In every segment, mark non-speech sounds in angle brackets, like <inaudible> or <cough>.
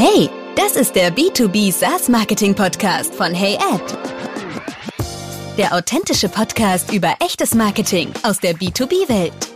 Hey, das ist der B2B SaaS Marketing Podcast von HeyAd. Der authentische Podcast über echtes Marketing aus der B2B-Welt.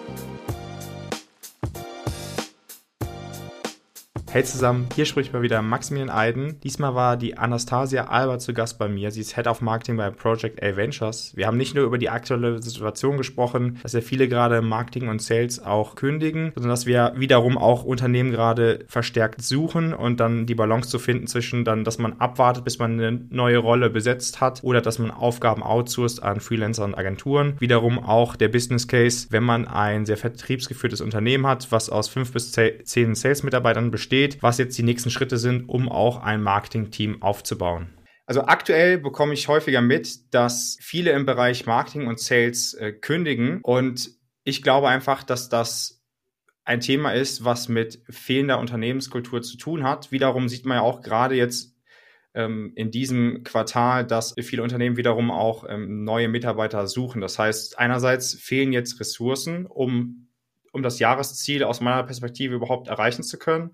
Hey zusammen, hier spricht mal wieder Maximilian Eiden. Diesmal war die Anastasia Alba zu Gast bei mir. Sie ist Head of Marketing bei Project A Ventures. Wir haben nicht nur über die aktuelle Situation gesprochen, dass ja viele gerade Marketing und Sales auch kündigen, sondern dass wir wiederum auch Unternehmen gerade verstärkt suchen und dann die Balance zu finden zwischen dann, dass man abwartet, bis man eine neue Rolle besetzt hat oder dass man Aufgaben outsourced an Freelancer und Agenturen. Wiederum auch der Business Case, wenn man ein sehr vertriebsgeführtes Unternehmen hat, was aus fünf bis zehn Sales-Mitarbeitern besteht, steht, was jetzt die nächsten Schritte sind, um auch ein Marketing-Team aufzubauen. Also aktuell bekomme ich häufiger mit, dass viele im Bereich Marketing und Sales äh, kündigen und ich glaube einfach, dass das ein Thema ist, was mit fehlender Unternehmenskultur zu tun hat. Wiederum sieht man ja auch gerade jetzt ähm, in diesem Quartal, dass viele Unternehmen wiederum auch ähm, neue Mitarbeiter suchen. Das heißt, einerseits fehlen jetzt Ressourcen, um, um das Jahresziel aus meiner Perspektive überhaupt erreichen zu können.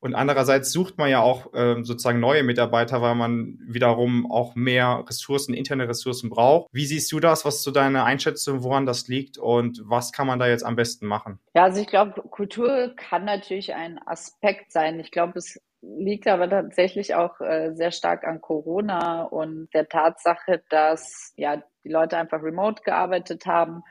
Und andererseits sucht man ja auch äh, sozusagen neue Mitarbeiter, weil man wiederum auch mehr Ressourcen, interne Ressourcen braucht. Wie siehst du das? Was ist so deine Einschätzung, woran das liegt und was kann man da jetzt am besten machen? Ja, also ich glaube, Kultur kann natürlich ein Aspekt sein. Ich glaube, es liegt aber tatsächlich auch äh, sehr stark an Corona und der Tatsache, dass ja die Leute einfach remote gearbeitet haben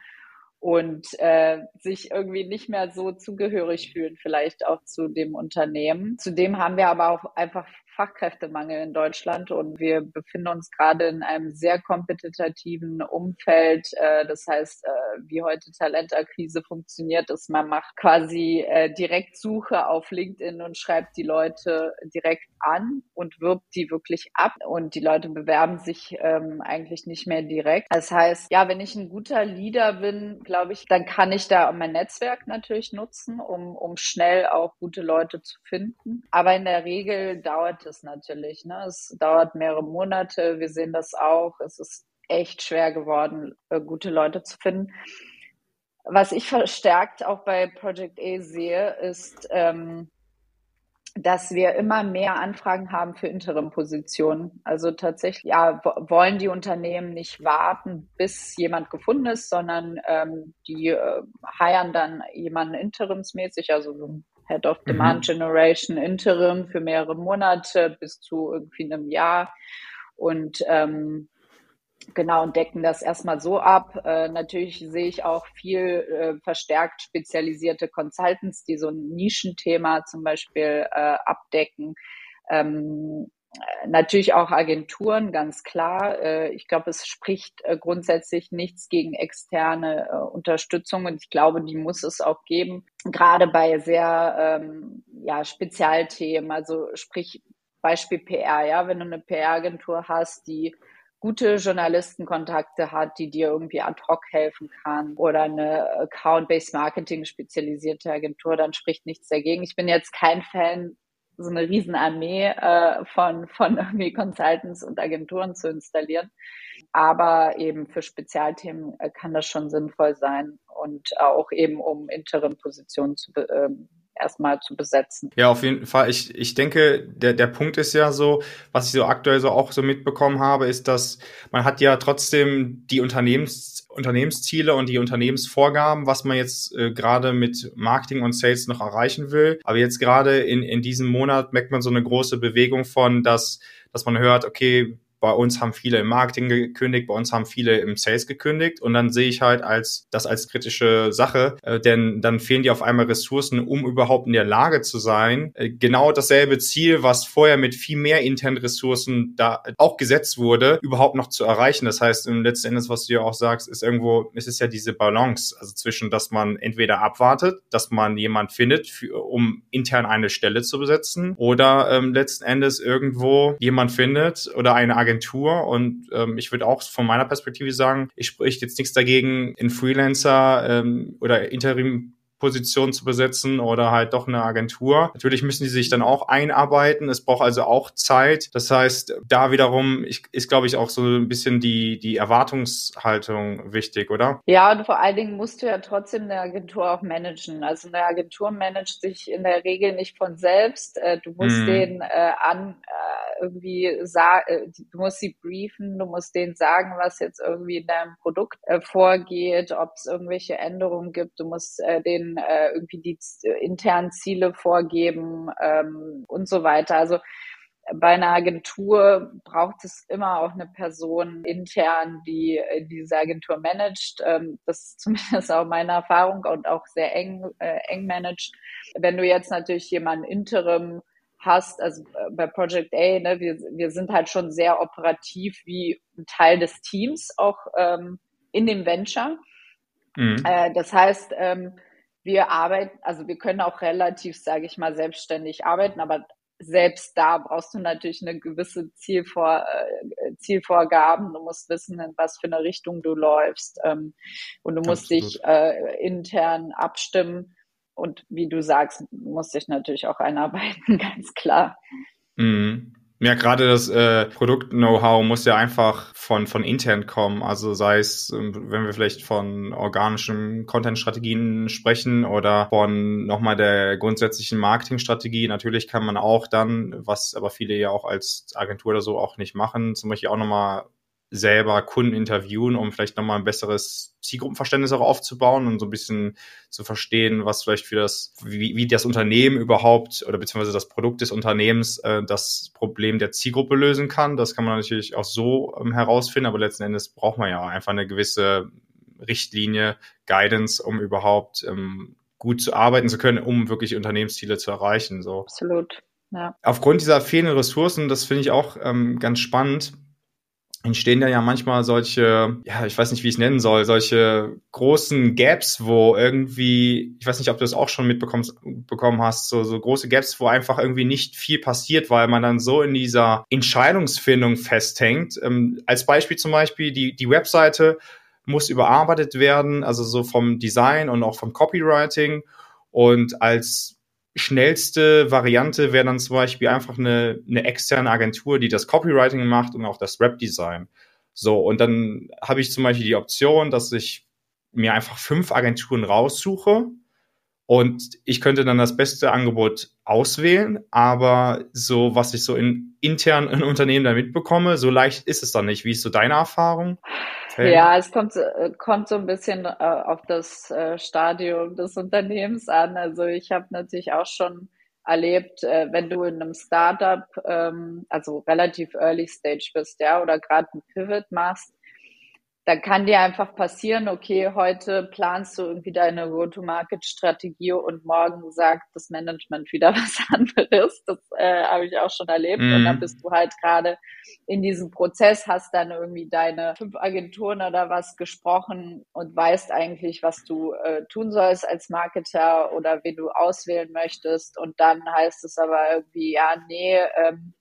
und äh, sich irgendwie nicht mehr so zugehörig fühlen, vielleicht auch zu dem Unternehmen. Zudem haben wir aber auch einfach Fachkräftemangel in Deutschland und wir befinden uns gerade in einem sehr kompetitiven Umfeld. Äh, das heißt, äh, wie heute Talentakquise funktioniert, ist, man macht quasi äh, Direktsuche auf LinkedIn und schreibt die Leute direkt an und wirbt die wirklich ab und die Leute bewerben sich ähm, eigentlich nicht mehr direkt. Das heißt, ja, wenn ich ein guter Leader bin, glaube ich, dann kann ich da mein Netzwerk natürlich nutzen, um, um schnell auch gute Leute zu finden. Aber in der Regel dauert es natürlich. Ne? Es dauert mehrere Monate. Wir sehen das auch. Es ist echt schwer geworden, äh, gute Leute zu finden. Was ich verstärkt auch bei Project A sehe, ist, ähm, dass wir immer mehr Anfragen haben für Interim-Positionen. Also tatsächlich, ja, wollen die Unternehmen nicht warten, bis jemand gefunden ist, sondern ähm, die äh, heiern dann jemanden interimsmäßig, also so ein Head of mhm. Demand. Generation Interim für mehrere Monate bis zu irgendwie einem Jahr und ähm, genau und decken das erstmal so ab. Äh, natürlich sehe ich auch viel äh, verstärkt spezialisierte Consultants, die so ein Nischenthema zum Beispiel äh, abdecken. Ähm, Natürlich auch Agenturen, ganz klar. Äh, ich glaube, es spricht äh, grundsätzlich nichts gegen externe äh, Unterstützung und ich glaube, die muss es auch geben, gerade bei sehr ähm, ja, Spezialthemen. Also sprich Beispiel PR, ja, wenn du eine PR-Agentur hast, die gute Journalistenkontakte hat, die dir irgendwie ad hoc helfen kann oder eine Account-Based Marketing spezialisierte Agentur, dann spricht nichts dagegen. Ich bin jetzt kein Fan so eine Riesenarmee äh, von, von <laughs> irgendwie Consultants und Agenturen zu installieren. Aber eben für Spezialthemen äh, kann das schon sinnvoll sein und auch eben um Interim-Positionen zu, äh, erstmal zu besetzen. Ja, auf jeden Fall. Ich, ich denke, der, der Punkt ist ja so, was ich so aktuell so auch so mitbekommen habe, ist, dass man hat ja trotzdem die Unternehmens, Unternehmensziele und die Unternehmensvorgaben, was man jetzt äh, gerade mit Marketing und Sales noch erreichen will. Aber jetzt gerade in, in diesem Monat merkt man so eine große Bewegung von, dass, dass man hört, okay, bei uns haben viele im Marketing gekündigt, bei uns haben viele im Sales gekündigt und dann sehe ich halt als das als kritische Sache, äh, denn dann fehlen dir auf einmal Ressourcen, um überhaupt in der Lage zu sein, äh, genau dasselbe Ziel, was vorher mit viel mehr internen Ressourcen da auch gesetzt wurde, überhaupt noch zu erreichen. Das heißt, im letzten Endes, was du ja auch sagst, ist irgendwo, es ist ja diese Balance, also zwischen, dass man entweder abwartet, dass man jemand findet, für, um intern eine Stelle zu besetzen, oder ähm, letzten Endes irgendwo jemand findet oder eine Agentur Agentur und ähm, ich würde auch von meiner Perspektive sagen, ich spricht jetzt nichts dagegen, in Freelancer ähm, oder Interim Position zu besetzen oder halt doch eine Agentur. Natürlich müssen die sich dann auch einarbeiten. Es braucht also auch Zeit. Das heißt, da wiederum ist, glaube ich, auch so ein bisschen die, die Erwartungshaltung wichtig, oder? Ja, und vor allen Dingen musst du ja trotzdem eine Agentur auch managen. Also eine Agentur managt sich in der Regel nicht von selbst. Äh, du musst mhm. den äh, an äh, irgendwie sagen, äh, du musst sie briefen, du musst denen sagen, was jetzt irgendwie in deinem Produkt äh, vorgeht, ob es irgendwelche Änderungen gibt. Du musst äh, äh, irgendwie die äh, internen Ziele vorgeben ähm, und so weiter. Also bei einer Agentur braucht es immer auch eine Person intern, die äh, diese Agentur managt. Ähm, das ist <laughs> zumindest auch meine Erfahrung und auch sehr eng, äh, eng managt. Wenn du jetzt natürlich jemanden interim hast, also äh, bei Project A, ne, wir, wir sind halt schon sehr operativ wie ein Teil des Teams auch ähm, in dem Venture. Mhm. Äh, das heißt, ähm, wir arbeiten, also wir können auch relativ, sage ich mal, selbstständig arbeiten, aber selbst da brauchst du natürlich eine gewisse Zielvor, äh, Zielvorgaben. Du musst wissen, in was für eine Richtung du läufst. Ähm, und du musst Absolut. dich äh, intern abstimmen. Und wie du sagst, musst dich natürlich auch einarbeiten, <laughs> ganz klar. Mhm. Ja, gerade das äh, Produkt-Know-how muss ja einfach von, von intern kommen. Also sei es, ähm, wenn wir vielleicht von organischen Content-Strategien sprechen oder von nochmal der grundsätzlichen Marketing-Strategie. Natürlich kann man auch dann, was aber viele ja auch als Agentur oder so auch nicht machen, zum Beispiel auch nochmal selber Kunden interviewen, um vielleicht nochmal ein besseres Zielgruppenverständnis auch aufzubauen und so ein bisschen zu verstehen, was vielleicht für das, wie, wie das Unternehmen überhaupt oder beziehungsweise das Produkt des Unternehmens äh, das Problem der Zielgruppe lösen kann. Das kann man natürlich auch so ähm, herausfinden, aber letzten Endes braucht man ja einfach eine gewisse Richtlinie, Guidance, um überhaupt ähm, gut zu arbeiten zu können, um wirklich Unternehmensziele zu erreichen. So. Absolut. Ja. Aufgrund dieser fehlenden Ressourcen, das finde ich auch ähm, ganz spannend, entstehen da ja manchmal solche, ja, ich weiß nicht, wie ich es nennen soll, solche großen Gaps, wo irgendwie, ich weiß nicht, ob du das auch schon mitbekommst, bekommen hast, so, so große Gaps, wo einfach irgendwie nicht viel passiert, weil man dann so in dieser Entscheidungsfindung festhängt. Ähm, als Beispiel zum Beispiel, die, die Webseite muss überarbeitet werden, also so vom Design und auch vom Copywriting. Und als schnellste Variante wäre dann zum Beispiel einfach eine, eine externe Agentur, die das Copywriting macht und auch das Webdesign. So, und dann habe ich zum Beispiel die Option, dass ich mir einfach fünf Agenturen raussuche und ich könnte dann das beste Angebot auswählen, aber so, was ich so in intern in Unternehmen da mitbekomme, so leicht ist es dann nicht. Wie ist so deine Erfahrung? Hey. Ja, es kommt, äh, kommt so ein bisschen äh, auf das äh, Stadium des Unternehmens an. Also ich habe natürlich auch schon erlebt, wenn du in einem Startup, ähm, also relativ early stage bist, ja, oder gerade ein Pivot machst, dann kann dir einfach passieren, okay, heute planst du irgendwie deine Go-to-Market-Strategie und morgen sagt das Management wieder <laughs> was anderes. Das äh, habe ich auch schon erlebt. Mhm. Und dann mhm. bist du halt gerade in diesem Prozess, hast dann irgendwie deine fünf Agenturen oder was gesprochen und weißt eigentlich, was du äh, tun sollst als Marketer oder wen du auswählen möchtest. Und dann heißt es aber irgendwie, ja, nee, ähm,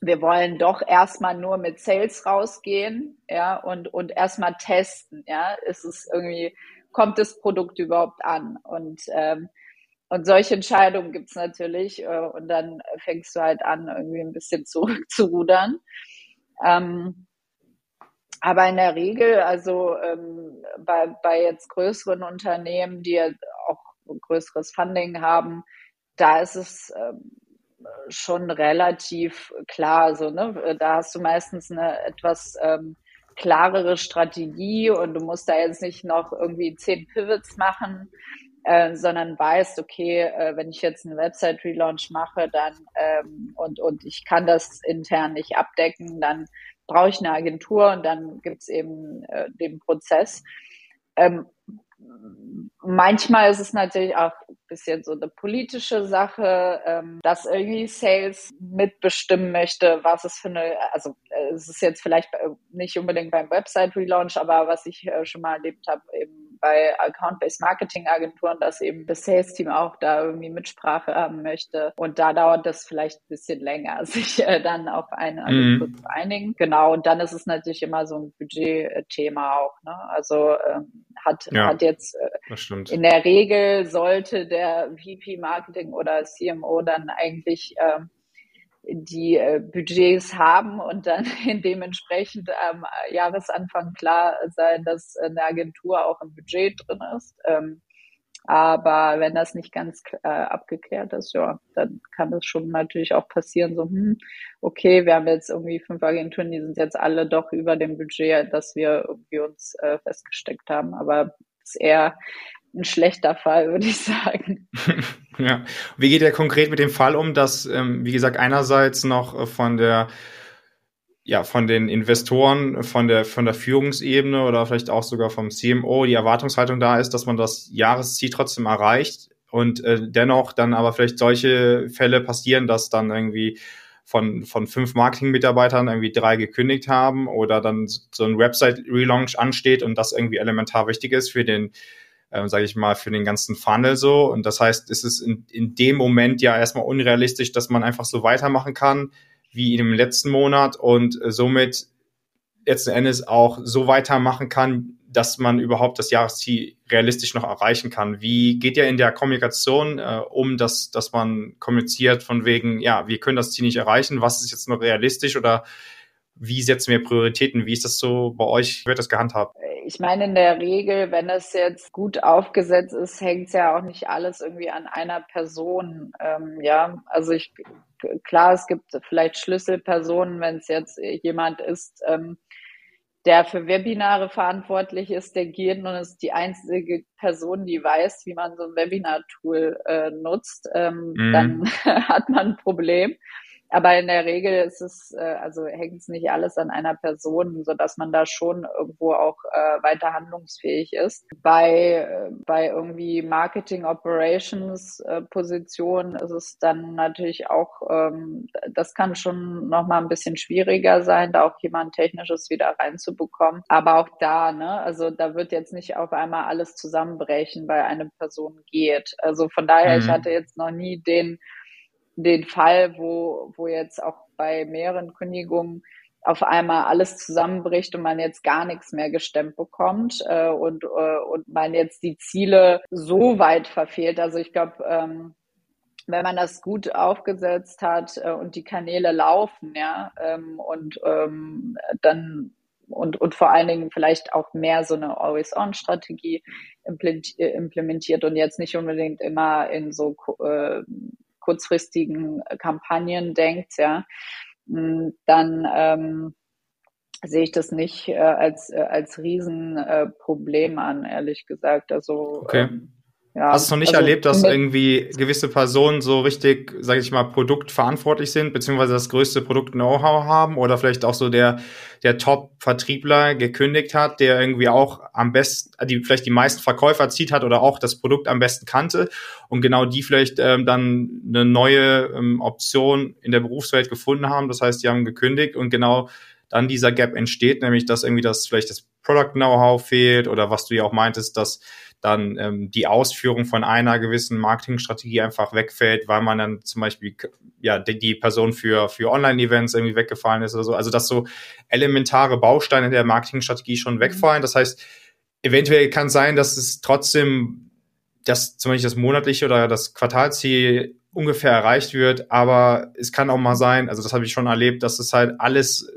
wir wollen doch erstmal nur mit Sales rausgehen, ja, und, und erstmal testen, ja, ist es irgendwie, kommt das Produkt überhaupt an? Und, ähm, und solche Entscheidungen gibt's natürlich, äh, und dann fängst du halt an, irgendwie ein bisschen zurückzurudern. Ähm, aber in der Regel, also ähm, bei, bei jetzt größeren Unternehmen, die ja auch größeres Funding haben, da ist es ähm, schon relativ klar. So, ne? Da hast du meistens eine etwas ähm, klarere Strategie und du musst da jetzt nicht noch irgendwie zehn Pivots machen, äh, sondern weißt, okay, äh, wenn ich jetzt einen Website-Relaunch mache, dann ähm, und, und ich kann das intern nicht abdecken, dann brauche ich eine Agentur und dann gibt's eben äh, den Prozess. Ähm, manchmal ist es natürlich auch ein bisschen so eine politische Sache, ähm, dass irgendwie Sales mitbestimmen möchte, was es für eine, also äh, es ist jetzt vielleicht nicht unbedingt beim Website-Relaunch, aber was ich äh, schon mal erlebt habe, eben bei Account-Based Marketing-Agenturen, dass eben das Sales-Team auch da irgendwie Mitsprache haben möchte. Und da dauert das vielleicht ein bisschen länger, <laughs> sich äh, dann auf eine Agentur mhm. zu einigen. Genau, und dann ist es natürlich immer so ein Budget-Thema auch. Ne? Also ähm, hat, ja, hat jetzt äh, in der Regel sollte der VP Marketing oder CMO dann eigentlich äh, die äh, Budgets haben und dann <laughs> dementsprechend am Jahresanfang klar sein, dass eine Agentur auch im Budget drin ist. Ähm, aber wenn das nicht ganz äh, abgeklärt ist, ja, dann kann das schon natürlich auch passieren, so, hm, okay, wir haben jetzt irgendwie fünf Agenturen, die sind jetzt alle doch über dem Budget, das wir irgendwie uns äh, festgesteckt haben. Aber ist eher ein schlechter Fall, würde ich sagen. <laughs> ja. Wie geht ihr konkret mit dem Fall um, dass, ähm, wie gesagt, einerseits noch äh, von der ja, von den Investoren, von der, von der Führungsebene oder vielleicht auch sogar vom CMO die Erwartungshaltung da ist, dass man das Jahresziel trotzdem erreicht und äh, dennoch dann aber vielleicht solche Fälle passieren, dass dann irgendwie von, von fünf Marketing-Mitarbeitern irgendwie drei gekündigt haben oder dann so ein Website-Relaunch ansteht und das irgendwie elementar wichtig ist für den, äh, sage ich mal, für den ganzen Funnel so. Und das heißt, es ist in, in dem Moment ja erstmal unrealistisch, dass man einfach so weitermachen kann wie im letzten Monat und äh, somit letzten Endes auch so weitermachen kann, dass man überhaupt das Jahresziel realistisch noch erreichen kann. Wie geht ihr in der Kommunikation äh, um, dass, dass man kommuniziert von wegen, ja, wir können das Ziel nicht erreichen, was ist jetzt noch realistisch oder wie setzen wir Prioritäten? Wie ist das so bei euch? Wird das gehandhabt? Ich meine, in der Regel, wenn es jetzt gut aufgesetzt ist, hängt es ja auch nicht alles irgendwie an einer Person. Ähm, ja, also ich klar, es gibt vielleicht Schlüsselpersonen, wenn es jetzt jemand ist, ähm, der für Webinare verantwortlich ist, der geht und ist die einzige Person, die weiß, wie man so ein Webinar-Tool äh, nutzt, ähm, mhm. dann <laughs> hat man ein Problem. Aber in der Regel ist es, äh, also hängt es nicht alles an einer Person, so dass man da schon irgendwo auch äh, weiter handlungsfähig ist. Bei, äh, bei irgendwie Marketing Operations äh, Positionen ist es dann natürlich auch, ähm, das kann schon nochmal ein bisschen schwieriger sein, da auch jemand Technisches wieder reinzubekommen. Aber auch da, ne, also da wird jetzt nicht auf einmal alles zusammenbrechen, weil eine Person geht. Also von daher, mhm. ich hatte jetzt noch nie den den Fall, wo, wo jetzt auch bei mehreren Kündigungen auf einmal alles zusammenbricht und man jetzt gar nichts mehr gestemmt bekommt äh, und, äh, und man jetzt die Ziele so weit verfehlt. Also ich glaube, ähm, wenn man das gut aufgesetzt hat äh, und die Kanäle laufen, ja, ähm, und ähm, dann und, und vor allen Dingen vielleicht auch mehr so eine Always-On-Strategie implementiert und jetzt nicht unbedingt immer in so äh, kurzfristigen Kampagnen denkt, ja, hm, dann ähm, sehe ich das nicht äh, als, äh, als Riesenproblem äh, an, ehrlich gesagt. Also okay. ähm, ja, Hast du es noch nicht also erlebt, dass irgendwie gewisse Personen so richtig, sage ich mal, produktverantwortlich sind, beziehungsweise das größte Produkt-Know-how haben oder vielleicht auch so der, der Top-Vertriebler gekündigt hat, der irgendwie auch am besten, die vielleicht die meisten Verkäufer zieht hat oder auch das Produkt am besten kannte und genau die vielleicht ähm, dann eine neue ähm, Option in der Berufswelt gefunden haben. Das heißt, die haben gekündigt und genau dann dieser Gap entsteht, nämlich dass irgendwie das vielleicht das Product-Know-how fehlt oder was du ja auch meintest, dass dann ähm, die Ausführung von einer gewissen Marketingstrategie einfach wegfällt, weil man dann zum Beispiel ja die, die Person für für Online-Events irgendwie weggefallen ist oder so. Also dass so elementare Bausteine der Marketingstrategie schon mhm. wegfallen. Das heißt, eventuell kann es sein, dass es trotzdem dass zum Beispiel das monatliche oder das Quartalziel ungefähr erreicht wird, aber es kann auch mal sein, also das habe ich schon erlebt, dass es halt alles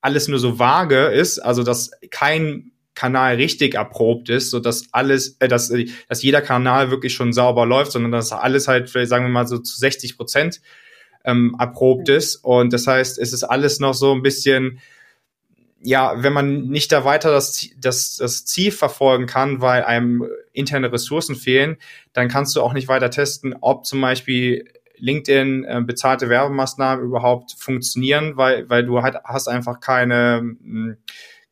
alles nur so vage ist, also dass kein Kanal richtig erprobt ist, so dass alles, äh, dass, äh, dass jeder Kanal wirklich schon sauber läuft, sondern dass alles halt, vielleicht sagen wir mal so zu 60 Prozent ähm, erprobt ist. Und das heißt, es ist alles noch so ein bisschen, ja, wenn man nicht da weiter das, das, das Ziel verfolgen kann, weil einem interne Ressourcen fehlen, dann kannst du auch nicht weiter testen, ob zum Beispiel LinkedIn äh, bezahlte Werbemaßnahmen überhaupt funktionieren, weil, weil du halt hast einfach keine, mh, hm,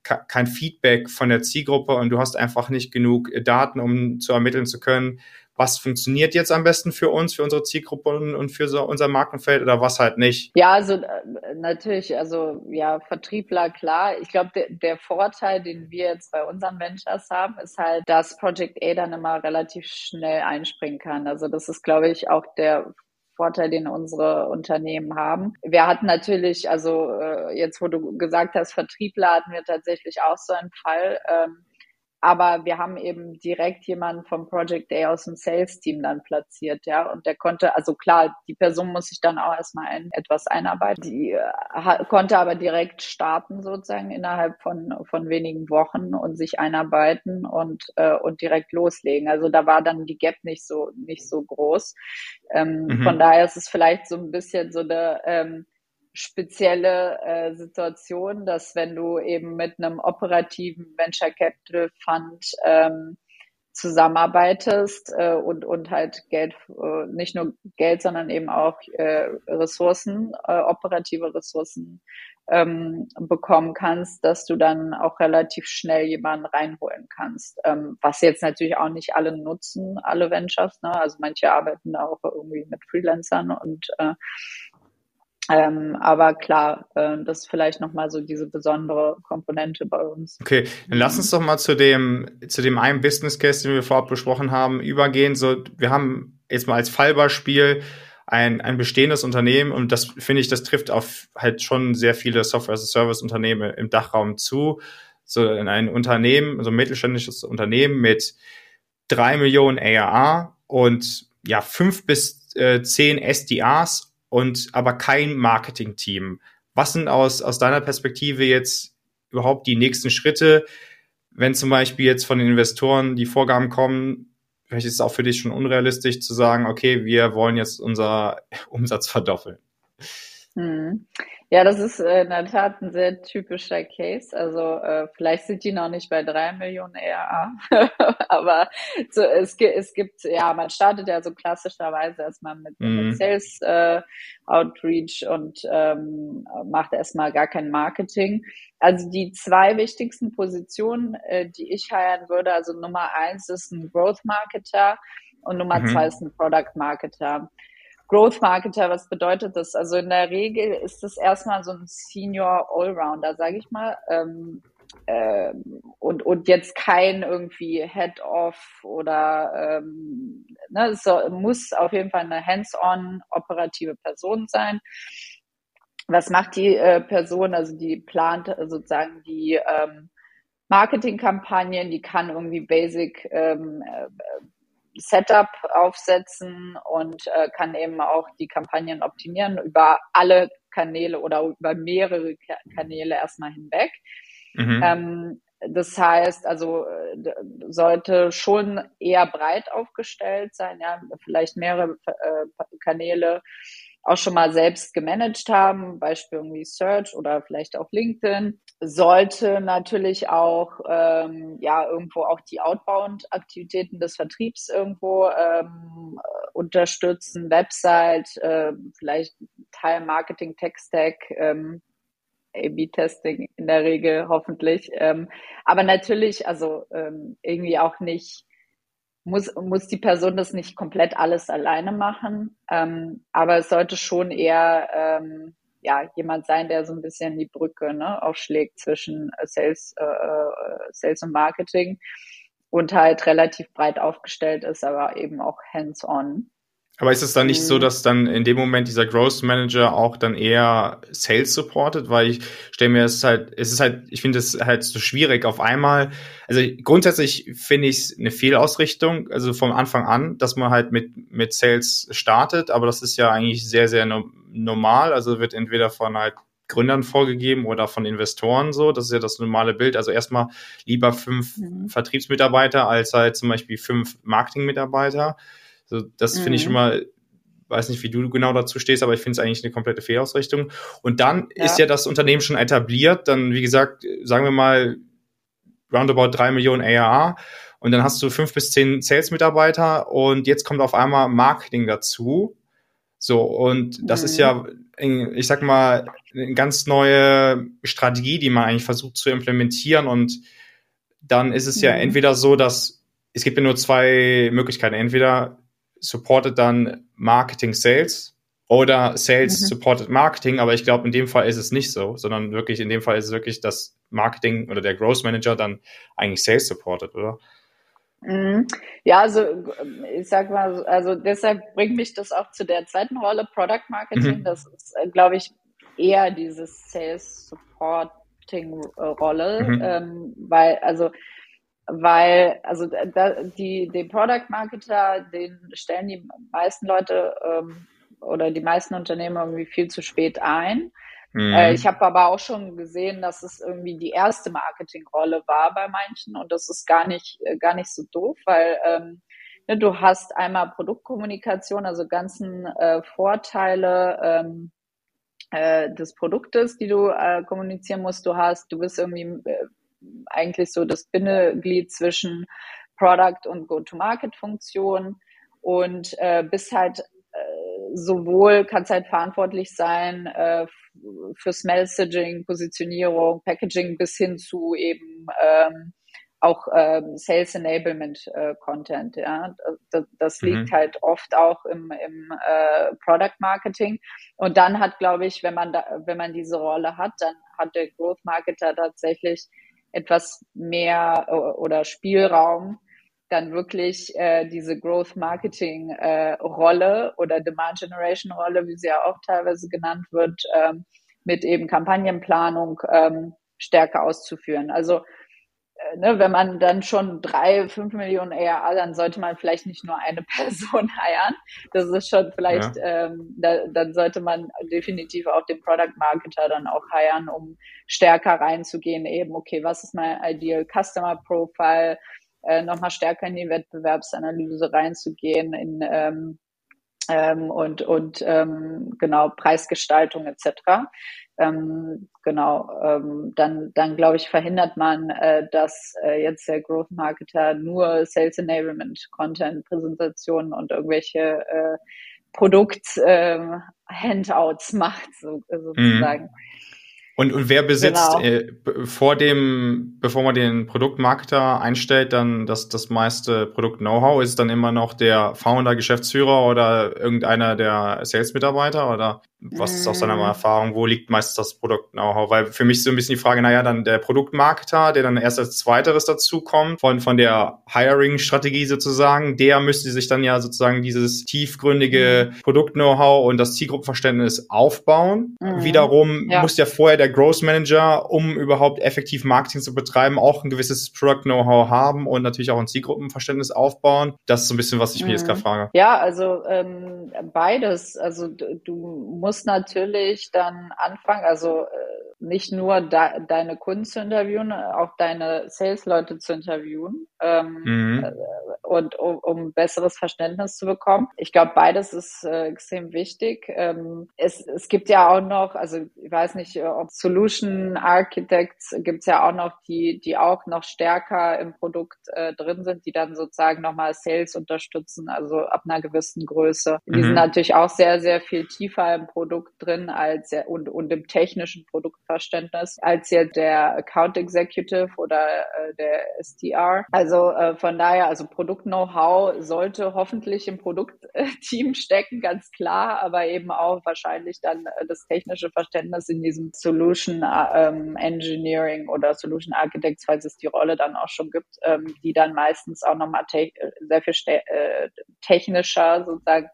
kein Feedback von der Zielgruppe und du hast einfach nicht genug Daten, um zu ermitteln zu können, was funktioniert jetzt am besten für uns, für unsere Zielgruppe und für so unser Markenfeld oder was halt nicht? Ja, also äh, natürlich, also ja, Vertriebler, klar. Ich glaube, der, der Vorteil, den wir jetzt bei unseren Ventures haben, ist halt, dass Project A dann immer relativ schnell einspringen kann. Also das ist, glaube ich, auch der Vorteil, den unsere Unternehmen haben. Wir hatten natürlich, also äh, jetzt, wo du gesagt hast, Vertriebler hatten wir tatsächlich auch so einen Fall. Ähm, aber wir haben eben direkt jemanden vom Project Day aus dem Sales-Team dann platziert, ja. Und der konnte, also klar, die Person muss sich dann auch erstmal ein, etwas einarbeiten. Die äh, konnte aber direkt starten sozusagen innerhalb von, von wenigen Wochen und sich einarbeiten und, äh, und direkt loslegen. Also da war dann die Gap nicht so, nicht so groß. Ähm, mhm. Von daher ist es vielleicht so ein bisschen so eine, ähm, spezielle äh, Situation, dass wenn du eben mit einem operativen Venture Capital Fund ähm, zusammenarbeitest äh, und, und halt Geld, äh, nicht nur Geld, sondern eben auch äh, Ressourcen, äh, operative Ressourcen ähm, bekommen kannst, dass du dann auch relativ schnell jemanden reinholen kannst. Ähm, was jetzt natürlich auch nicht alle nutzen, alle Ventures. Ne? Also manche arbeiten auch irgendwie mit Freelancern und äh, ähm, aber klar, äh, das ist vielleicht nochmal so diese besondere Komponente bei uns. Okay, dann lass uns doch mal zu dem, zu dem einen Business Case, den wir vorab besprochen haben, übergehen. So, wir haben jetzt mal als Fallbeispiel ein, ein bestehendes Unternehmen und das finde ich, das trifft auf halt schon sehr viele Software as a Service Unternehmen im Dachraum zu. So ein Unternehmen, so ein mittelständisches Unternehmen mit drei Millionen ARA und ja, fünf bis äh, zehn SDRs und aber kein Marketing-Team. Was sind aus, aus deiner Perspektive jetzt überhaupt die nächsten Schritte, wenn zum Beispiel jetzt von den Investoren die Vorgaben kommen, vielleicht ist es auch für dich schon unrealistisch zu sagen, okay, wir wollen jetzt unser <laughs> Umsatz verdoppeln. Hm. Ja, das ist äh, in der Tat ein sehr typischer Case. Also äh, vielleicht sind die noch nicht bei drei Millionen ERA, <laughs> aber so, es, es gibt, ja, man startet ja so klassischerweise erstmal mit, mhm. mit Sales äh, Outreach und ähm, macht erstmal gar kein Marketing. Also die zwei wichtigsten Positionen, äh, die ich heiren würde, also Nummer eins ist ein Growth Marketer und Nummer mhm. zwei ist ein Product Marketer. Growth Marketer, was bedeutet das? Also in der Regel ist das erstmal so ein Senior Allrounder, sage ich mal. Ähm, äh, und, und jetzt kein irgendwie Head-Off oder ähm, ne, es muss auf jeden Fall eine hands-on operative Person sein. Was macht die äh, Person? Also die plant sozusagen die ähm, Marketingkampagnen, die kann irgendwie Basic ähm, äh, Setup aufsetzen und äh, kann eben auch die Kampagnen optimieren über alle Kanäle oder über mehrere Kanäle erstmal hinweg. Mhm. Ähm, das heißt, also sollte schon eher breit aufgestellt sein, ja, vielleicht mehrere äh, Kanäle auch schon mal selbst gemanagt haben, Beispiel irgendwie Search oder vielleicht auch LinkedIn, sollte natürlich auch ähm, ja irgendwo auch die Outbound-Aktivitäten des Vertriebs irgendwo ähm, unterstützen, Website, äh, vielleicht Teil Marketing, Tech-Stack, ähm, A-B-Testing in der Regel hoffentlich, ähm, aber natürlich also ähm, irgendwie auch nicht muss, muss die Person das nicht komplett alles alleine machen, ähm, aber es sollte schon eher ähm, ja, jemand sein, der so ein bisschen die Brücke ne, aufschlägt zwischen Sales, äh, äh, Sales und Marketing und halt relativ breit aufgestellt ist, aber eben auch hands-on. Aber ist es dann nicht so, mhm. dass dann in dem Moment dieser Growth Manager auch dann eher Sales supportet? Weil ich stelle mir es halt, es ist halt, ich finde es halt so schwierig auf einmal. Also grundsätzlich finde ich es eine Fehlausrichtung, also vom Anfang an, dass man halt mit, mit Sales startet, aber das ist ja eigentlich sehr, sehr no normal. Also wird entweder von halt Gründern vorgegeben oder von Investoren so. Das ist ja das normale Bild. Also erstmal lieber fünf mhm. Vertriebsmitarbeiter als halt zum Beispiel fünf Marketingmitarbeiter. So, das mhm. finde ich schon mal, weiß nicht, wie du genau dazu stehst, aber ich finde es eigentlich eine komplette Fehlausrichtung. Und dann ja. ist ja das Unternehmen schon etabliert. Dann, wie gesagt, sagen wir mal, roundabout drei Millionen ARA. Und dann hast du fünf bis zehn Sales-Mitarbeiter und jetzt kommt auf einmal Marketing dazu. So, und das mhm. ist ja, ich sag mal, eine ganz neue Strategie, die man eigentlich versucht zu implementieren. Und dann ist es mhm. ja entweder so, dass es gibt ja nur zwei Möglichkeiten. Entweder supportet dann Marketing Sales oder Sales mhm. supported Marketing, aber ich glaube, in dem Fall ist es nicht so, sondern wirklich, in dem Fall ist es wirklich, dass Marketing oder der Growth Manager dann eigentlich Sales supportet, oder? Mhm. Ja, also ich sag mal, also deshalb bringt mich das auch zu der zweiten Rolle, Product Marketing. Mhm. Das ist, äh, glaube ich, eher dieses Sales Supporting Rolle, mhm. ähm, weil also weil, also da, die, den Product Marketer, den stellen die meisten Leute ähm, oder die meisten Unternehmen irgendwie viel zu spät ein. Mhm. Äh, ich habe aber auch schon gesehen, dass es irgendwie die erste Marketingrolle war bei manchen und das ist gar nicht, äh, gar nicht so doof, weil ähm, ne, du hast einmal Produktkommunikation, also ganzen äh, Vorteile ähm, äh, des Produktes, die du äh, kommunizieren musst. Du hast, du bist irgendwie äh, eigentlich so das Bindeglied zwischen Product und Go-to-Market-Funktion und äh, bist halt äh, sowohl kannst halt verantwortlich sein äh, fürs Messaging, Positionierung, Packaging bis hin zu eben ähm, auch ähm, Sales Enablement äh, Content. Ja, das, das mhm. liegt halt oft auch im, im äh, Product Marketing. Und dann hat, glaube ich, wenn man da, wenn man diese Rolle hat, dann hat der Growth Marketer tatsächlich etwas mehr äh, oder Spielraum, dann wirklich äh, diese Growth Marketing äh, Rolle oder Demand Generation Rolle, wie sie ja auch teilweise genannt wird, ähm, mit eben Kampagnenplanung ähm, stärker auszuführen. Also ne, wenn man dann schon drei, fünf Millionen ARA, dann sollte man vielleicht nicht nur eine <laughs> Person heiern. Das ist schon vielleicht, ja. ähm, da, dann sollte man definitiv auch den Product Marketer dann auch heiern, um stärker reinzugehen, eben, okay, was ist mein Ideal Customer Profile, äh, nochmal stärker in die Wettbewerbsanalyse reinzugehen, in ähm, ähm, und, und ähm, genau Preisgestaltung etc. Ähm, genau, ähm, dann, dann glaube ich, verhindert man, äh, dass äh, jetzt der Growth Marketer nur Sales Enablement, Content, Präsentationen und irgendwelche äh, Produkt-Handouts ähm, <laughs> macht, so, sozusagen. Mhm. Und, und wer besitzt genau. äh, vor dem, bevor man den Produktmarketer einstellt, dann das, das meiste Produkt-Know-how? Ist dann immer noch der Founder, Geschäftsführer oder irgendeiner der Sales-Mitarbeiter? Oder was ist aus deiner mm. Erfahrung, wo liegt meistens das Produkt-Know-how? Weil für mich ist so ein bisschen die Frage, naja, dann der Produktmarketer, der dann erst als zweiteres dazukommt, von, von der Hiring-Strategie sozusagen, der müsste sich dann ja sozusagen dieses tiefgründige mm. Produkt-Know-how und das Zielgruppenverständnis aufbauen. Mhm. Wiederum ja. muss ja vorher der Growth Manager, um überhaupt effektiv Marketing zu betreiben, auch ein gewisses Product-Know-how haben und natürlich auch ein Zielgruppenverständnis aufbauen. Das ist so ein bisschen, was ich mhm. mir jetzt gerade frage. Ja, also ähm, beides. Also du musst musst natürlich dann anfangen, also äh, nicht nur de deine Kunden zu interviewen, auch deine Sales-Leute zu interviewen ähm, mhm. Äh, und um, um besseres Verständnis zu bekommen. Ich glaube, beides ist äh, extrem wichtig. Ähm, es, es gibt ja auch noch, also ich weiß nicht, ob Solution Architects gibt es ja auch noch, die, die auch noch stärker im Produkt äh, drin sind, die dann sozusagen nochmal Sales unterstützen, also ab einer gewissen Größe. Die mhm. sind natürlich auch sehr, sehr viel tiefer im Produkt drin als und, und im technischen Produkt Verständnis als jetzt der Account Executive oder äh, der SDR. Also äh, von daher, also Produkt-Know-how sollte hoffentlich im Produktteam <laughs> stecken, ganz klar, aber eben auch wahrscheinlich dann äh, das technische Verständnis in diesem Solution ähm, Engineering oder Solution Architects, falls es die Rolle dann auch schon gibt, ähm, die dann meistens auch nochmal te sehr viel äh, technischer sozusagen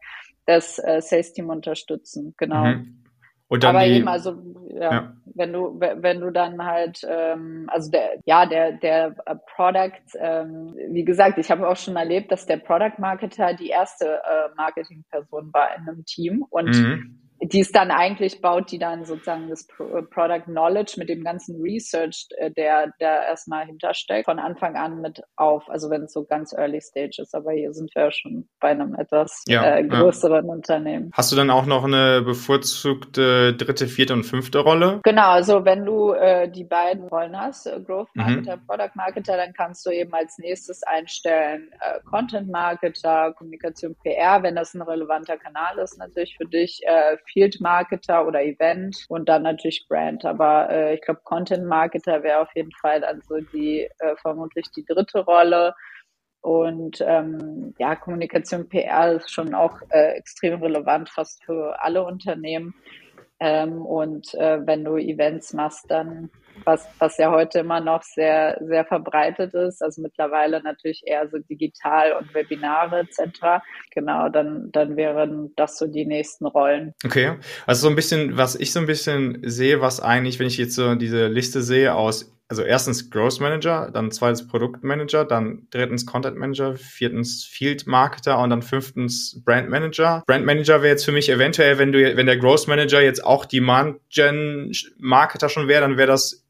das äh, Sales-Team unterstützen. Genau. Mhm. Und dann Aber die, eben, also ja, ja, wenn du wenn du dann halt, ähm, also der ja der der Product, ähm, wie gesagt, ich habe auch schon erlebt, dass der Product Marketer die erste äh, Marketingperson war in einem Team und mhm die ist dann eigentlich, baut die dann sozusagen das äh, Product Knowledge mit dem ganzen Research, äh, der da erstmal hintersteckt, von Anfang an mit auf, also wenn es so ganz early stage ist, aber hier sind wir ja schon bei einem etwas ja, äh, größeren ja. Unternehmen. Hast du dann auch noch eine bevorzugte dritte, vierte und fünfte Rolle? Genau, also wenn du äh, die beiden Rollen hast, äh, Growth mhm. Marketer, mhm. Product Marketer, dann kannst du eben als nächstes einstellen äh, Content Marketer, Kommunikation PR, wenn das ein relevanter Kanal ist natürlich für dich, äh, Field Marketer oder Event und dann natürlich Brand. Aber äh, ich glaube, Content Marketer wäre auf jeden Fall dann so die äh, vermutlich die dritte Rolle. Und ähm, ja, Kommunikation PR ist schon auch äh, extrem relevant, fast für alle Unternehmen. Ähm, und äh, wenn du Events machst, dann was, was ja heute immer noch sehr, sehr verbreitet ist, also mittlerweile natürlich eher so digital und Webinare etc. Genau, dann, dann wären das so die nächsten Rollen. Okay, also so ein bisschen, was ich so ein bisschen sehe, was eigentlich, wenn ich jetzt so diese Liste sehe aus also erstens Growth Manager, dann zweites Produktmanager, dann drittens Content Manager, viertens Field Marketer und dann fünftens Brand Manager. Brand Manager wäre jetzt für mich eventuell, wenn du, wenn der Growth Manager jetzt auch Demand Gen Marketer schon wäre, dann wäre das,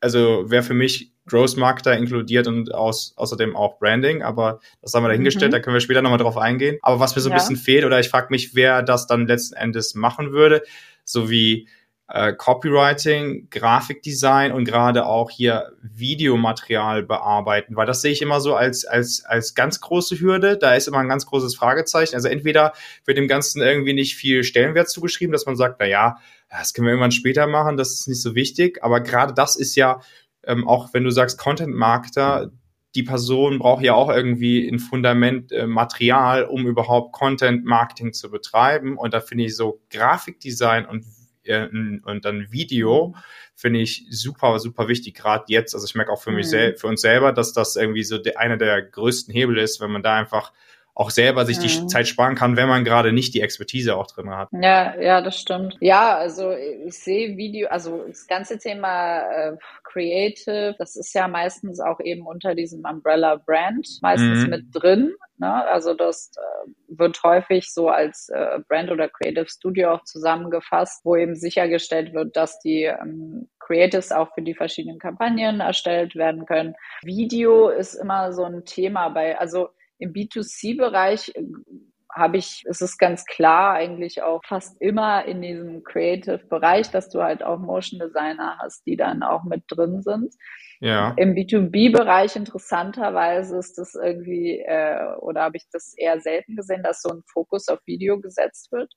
also wäre für mich Growth Marketer inkludiert und aus, außerdem auch Branding, aber das haben wir dahingestellt, mhm. da können wir später nochmal drauf eingehen. Aber was mir so ein ja. bisschen fehlt, oder ich frage mich, wer das dann letzten Endes machen würde, so wie äh, Copywriting, Grafikdesign und gerade auch hier Videomaterial bearbeiten, weil das sehe ich immer so als, als, als ganz große Hürde. Da ist immer ein ganz großes Fragezeichen. Also entweder wird dem Ganzen irgendwie nicht viel Stellenwert zugeschrieben, dass man sagt, na ja, das können wir irgendwann später machen, das ist nicht so wichtig. Aber gerade das ist ja, ähm, auch wenn du sagst Content Marketer, die Person braucht ja auch irgendwie ein Fundament äh, Material, um überhaupt Content Marketing zu betreiben. Und da finde ich so Grafikdesign und und dann Video finde ich super, super wichtig, gerade jetzt. Also ich merke auch für mich, mhm. für uns selber, dass das irgendwie so der, einer der größten Hebel ist, wenn man da einfach auch selber sich die mhm. Zeit sparen kann, wenn man gerade nicht die Expertise auch drin hat. Ja, ja, das stimmt. Ja, also ich sehe Video, also das ganze Thema äh, Creative, das ist ja meistens auch eben unter diesem Umbrella Brand meistens mhm. mit drin. Ne? Also das äh, wird häufig so als äh, Brand oder Creative Studio auch zusammengefasst, wo eben sichergestellt wird, dass die ähm, Creatives auch für die verschiedenen Kampagnen erstellt werden können. Video ist immer so ein Thema bei, also im B2C-Bereich äh, habe ich, es ist ganz klar eigentlich auch fast immer in diesem Creative-Bereich, dass du halt auch Motion Designer hast, die dann auch mit drin sind. Ja. Im B2B-Bereich interessanterweise ist das irgendwie, äh, oder habe ich das eher selten gesehen, dass so ein Fokus auf Video gesetzt wird.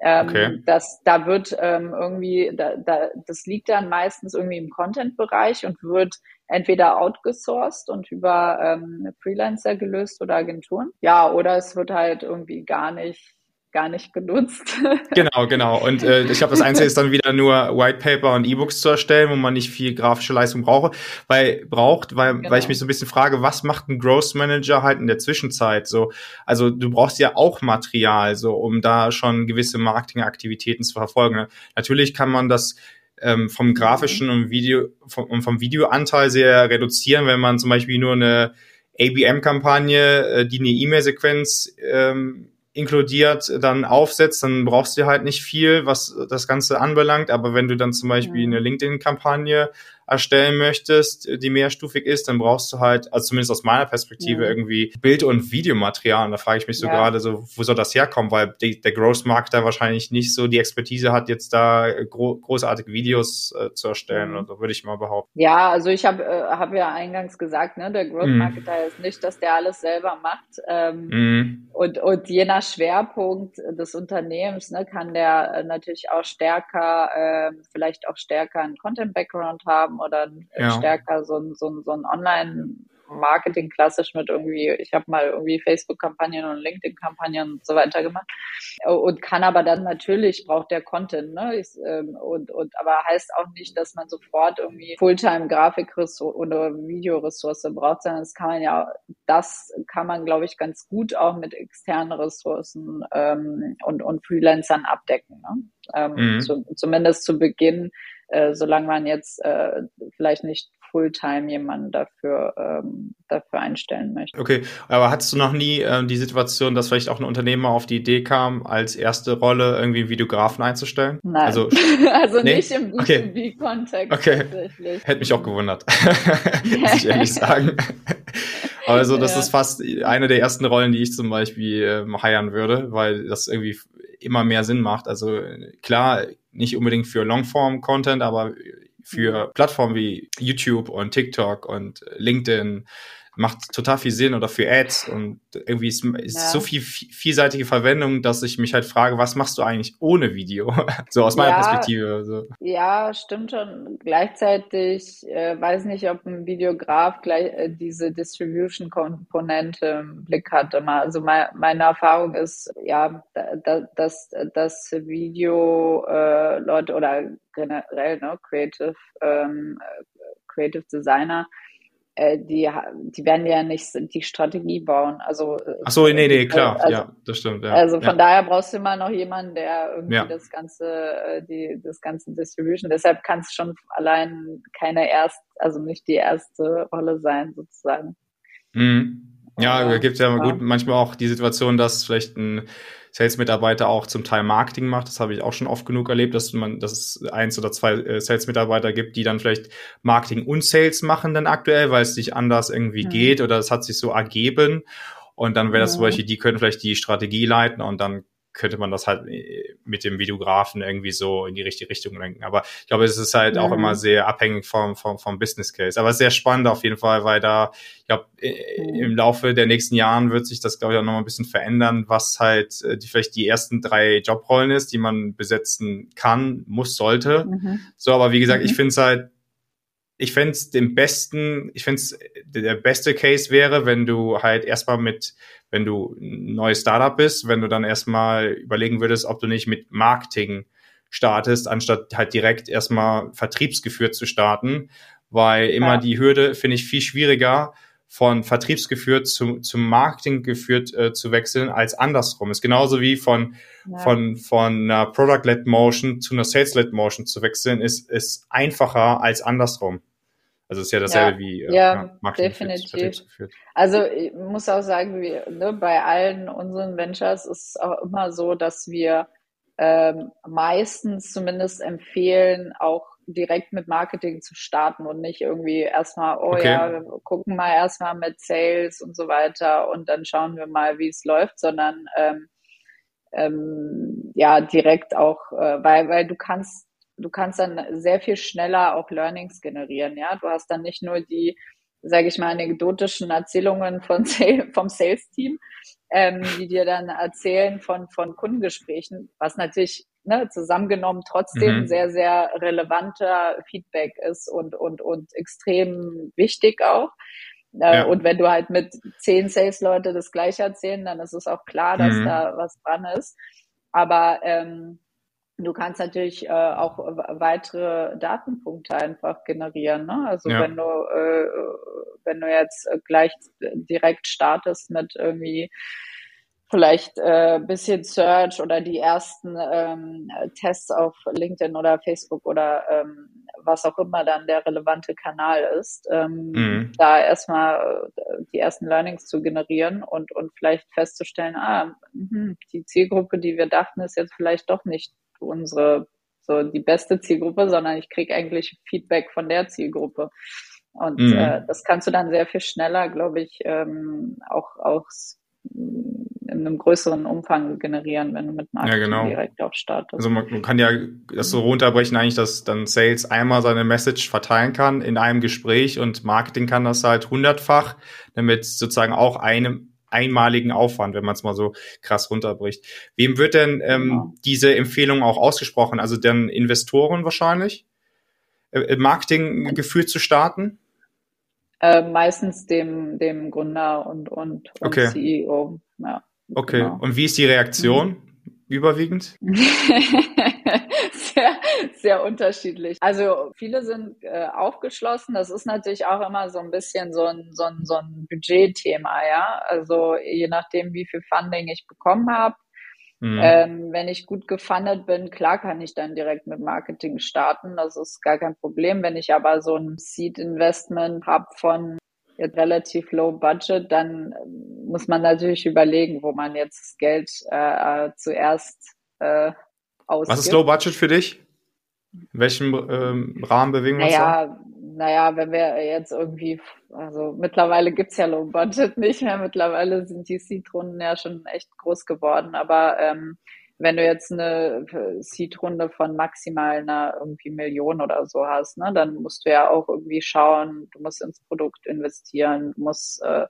Ähm, okay. das, da wird ähm, irgendwie, da, da, das liegt dann meistens irgendwie im Content-Bereich und wird entweder outgesourced und über ähm, Freelancer gelöst oder Agenturen. Ja, oder es wird halt irgendwie gar nicht gar nicht genutzt. <laughs> genau, genau. Und äh, ich glaube, das Einzige ist dann wieder nur White Paper und E-Books zu erstellen, wo man nicht viel grafische Leistung brauche, weil braucht, weil, genau. weil ich mich so ein bisschen frage, was macht ein Growth Manager halt in der Zwischenzeit? So, also du brauchst ja auch Material, so um da schon gewisse Marketingaktivitäten zu verfolgen. Natürlich kann man das ähm, vom grafischen und Video vom, vom Videoanteil sehr reduzieren, wenn man zum Beispiel nur eine ABM-Kampagne, äh, die eine E-Mail-Sequenz ähm, inkludiert dann aufsetzt, dann brauchst du halt nicht viel, was das Ganze anbelangt. Aber wenn du dann zum Beispiel eine LinkedIn-Kampagne erstellen möchtest, die mehrstufig ist, dann brauchst du halt, also zumindest aus meiner Perspektive, ja. irgendwie Bild- und Videomaterial. Und da frage ich mich so ja. gerade so, wo soll das herkommen? Weil die, der Growth Marketer wahrscheinlich nicht so die Expertise hat, jetzt da gro großartige Videos äh, zu erstellen. Mhm. Oder so würde ich mal behaupten. Ja, also ich habe äh, hab ja eingangs gesagt, ne, der Growth mhm. Marketer mhm. ist nicht, dass der alles selber macht. Ähm, mhm. und, und je nach Schwerpunkt des Unternehmens ne, kann der äh, natürlich auch stärker, äh, vielleicht auch stärker einen Content-Background haben oder ja. stärker so ein, so ein, so ein Online- Marketing klassisch mit irgendwie, ich habe mal irgendwie Facebook-Kampagnen und LinkedIn-Kampagnen und so weiter gemacht und kann aber dann natürlich braucht der Content, ne? Ich, ähm, und, und aber heißt auch nicht, dass man sofort irgendwie Fulltime Grafikressource oder Videoressource braucht, sondern das kann man ja, das kann man glaube ich ganz gut auch mit externen Ressourcen ähm, und und Freelancern abdecken, ne? Ähm, mhm. zu, zumindest zu Beginn äh, solange man jetzt äh, vielleicht nicht Fulltime jemanden dafür, ähm, dafür einstellen möchte. Okay, aber hattest du noch nie äh, die Situation, dass vielleicht auch ein Unternehmer auf die Idee kam, als erste Rolle irgendwie einen Videografen einzustellen? Nein, also, <laughs> also nee? nicht im B2B-Kontext <laughs> okay. <laughs> okay. Hätte mich auch gewundert, muss ich ehrlich sagen. Also das ja. ist fast eine der ersten Rollen, die ich zum Beispiel äh, heiern würde, weil das irgendwie immer mehr Sinn macht. Also klar, nicht unbedingt für Longform-Content, aber für mhm. Plattformen wie YouTube und TikTok und LinkedIn macht total viel Sinn oder für Ads und irgendwie ist, ist ja. so viel vielseitige Verwendung, dass ich mich halt frage, was machst du eigentlich ohne Video? <laughs> so aus meiner ja, Perspektive. So. Ja, stimmt schon. Gleichzeitig äh, weiß nicht, ob ein Videograf gleich äh, diese Distribution-Komponente im Blick hat. Also mein, meine Erfahrung ist, ja, da, dass das Video äh, Leute oder generell ne, Creative ähm, Creative Designer äh, die, die werden ja nicht die Strategie bauen. Also äh, Ach so, nee, nee, klar, also, ja, das stimmt. Ja. Also von ja. daher brauchst du immer noch jemanden, der irgendwie ja. das ganze, äh, die, das ganze Distribution. Deshalb kann es schon allein keine erst, also nicht die erste Rolle sein sozusagen. Mhm. Ja, da gibt es ja, ja gut manchmal auch die Situation, dass vielleicht ein Sales-Mitarbeiter auch zum Teil Marketing macht. Das habe ich auch schon oft genug erlebt, dass man, dass es eins oder zwei äh, Sales-Mitarbeiter gibt, die dann vielleicht Marketing und Sales machen dann aktuell, weil es nicht anders irgendwie mhm. geht oder es hat sich so ergeben. Und dann wäre das zum Beispiel, die können vielleicht die Strategie leiten und dann könnte man das halt äh, mit dem Videografen irgendwie so in die richtige Richtung lenken. Aber ich glaube, es ist halt mhm. auch immer sehr abhängig vom, vom, vom Business Case. Aber sehr spannend auf jeden Fall, weil da, ich glaube, mhm. im Laufe der nächsten Jahren wird sich das, glaube ich, auch nochmal ein bisschen verändern, was halt äh, die, vielleicht die ersten drei Jobrollen ist, die man besetzen kann, muss, sollte. Mhm. So, aber wie gesagt, ich mhm. finde es halt ich fände es den besten, ich finde es der beste Case wäre, wenn du halt erstmal mit wenn du ein neues Startup bist, wenn du dann erstmal überlegen würdest, ob du nicht mit Marketing startest, anstatt halt direkt erstmal vertriebsgeführt zu starten, weil immer ja. die Hürde finde ich viel schwieriger von vertriebsgeführt zu, zum Marketing geführt äh, zu wechseln als andersrum. Ist genauso wie von ja. von von einer Product-led Motion zu einer Sales-led Motion zu wechseln, ist ist einfacher als andersrum. Also ist ja dasselbe ja, wie äh, ja, Marketing definitiv. Also ich muss auch sagen, wie, ne, bei allen unseren Ventures ist es auch immer so, dass wir ähm, meistens zumindest empfehlen, auch direkt mit Marketing zu starten und nicht irgendwie erstmal, oh okay. ja, wir gucken mal erstmal mit Sales und so weiter und dann schauen wir mal, wie es läuft, sondern ähm, ähm, ja, direkt auch, äh, weil, weil du kannst du kannst dann sehr viel schneller auch Learnings generieren. Ja, du hast dann nicht nur die, sage ich mal, anekdotischen Erzählungen von <laughs> vom Sales-Team, ähm, die dir dann erzählen von von Kundengesprächen, was natürlich ne, zusammengenommen trotzdem mhm. sehr sehr relevanter Feedback ist und und und extrem wichtig auch. Äh, ja. Und wenn du halt mit zehn Sales-Leute das gleiche erzählen, dann ist es auch klar, dass mhm. da was dran ist. Aber ähm, Du kannst natürlich äh, auch weitere Datenpunkte einfach generieren. Ne? Also ja. wenn du äh, wenn du jetzt gleich direkt startest mit irgendwie vielleicht äh, bisschen Search oder die ersten ähm, Tests auf LinkedIn oder Facebook oder ähm, was auch immer dann der relevante Kanal ist, ähm, mhm. da erstmal äh, die ersten Learnings zu generieren und und vielleicht festzustellen, ah, mh, die Zielgruppe, die wir dachten, ist jetzt vielleicht doch nicht unsere so die beste Zielgruppe, sondern ich kriege eigentlich Feedback von der Zielgruppe. Und mhm. äh, das kannst du dann sehr viel schneller, glaube ich, ähm, auch, auch in einem größeren Umfang generieren, wenn du mit Marketing ja, genau. direkt auch startest. Also man, man, kann ja das so runterbrechen, eigentlich, dass dann Sales einmal seine Message verteilen kann in einem Gespräch und Marketing kann das halt hundertfach, damit sozusagen auch einem einmaligen Aufwand, wenn man es mal so krass runterbricht. Wem wird denn ähm, genau. diese Empfehlung auch ausgesprochen? Also dann Investoren wahrscheinlich? Äh, Marketing geführt zu starten? Äh, meistens dem, dem Gründer und, und, und okay. CEO. Ja, okay, genau. und wie ist die Reaktion mhm. überwiegend? <laughs> <laughs> sehr, unterschiedlich. Also viele sind äh, aufgeschlossen. Das ist natürlich auch immer so ein bisschen so ein, so ein, so ein Budgetthema, ja. Also je nachdem, wie viel Funding ich bekommen habe. Mhm. Ähm, wenn ich gut gefundet bin, klar kann ich dann direkt mit Marketing starten. Das ist gar kein Problem. Wenn ich aber so ein Seed-Investment habe von jetzt relativ low budget, dann muss man natürlich überlegen, wo man jetzt das Geld äh, äh zuerst äh, ausgibt. Was ist Low Budget für dich? In welchem ähm, Rahmen bewegen wir uns? Naja, naja, wenn wir jetzt irgendwie, also mittlerweile gibt's ja Low Budget <laughs> nicht mehr, mittlerweile sind die Seed-Runden ja schon echt groß geworden, aber ähm, wenn du jetzt eine Seed-Runde von maximal einer irgendwie Million oder so hast, ne, dann musst du ja auch irgendwie schauen, du musst ins Produkt investieren, du musst äh,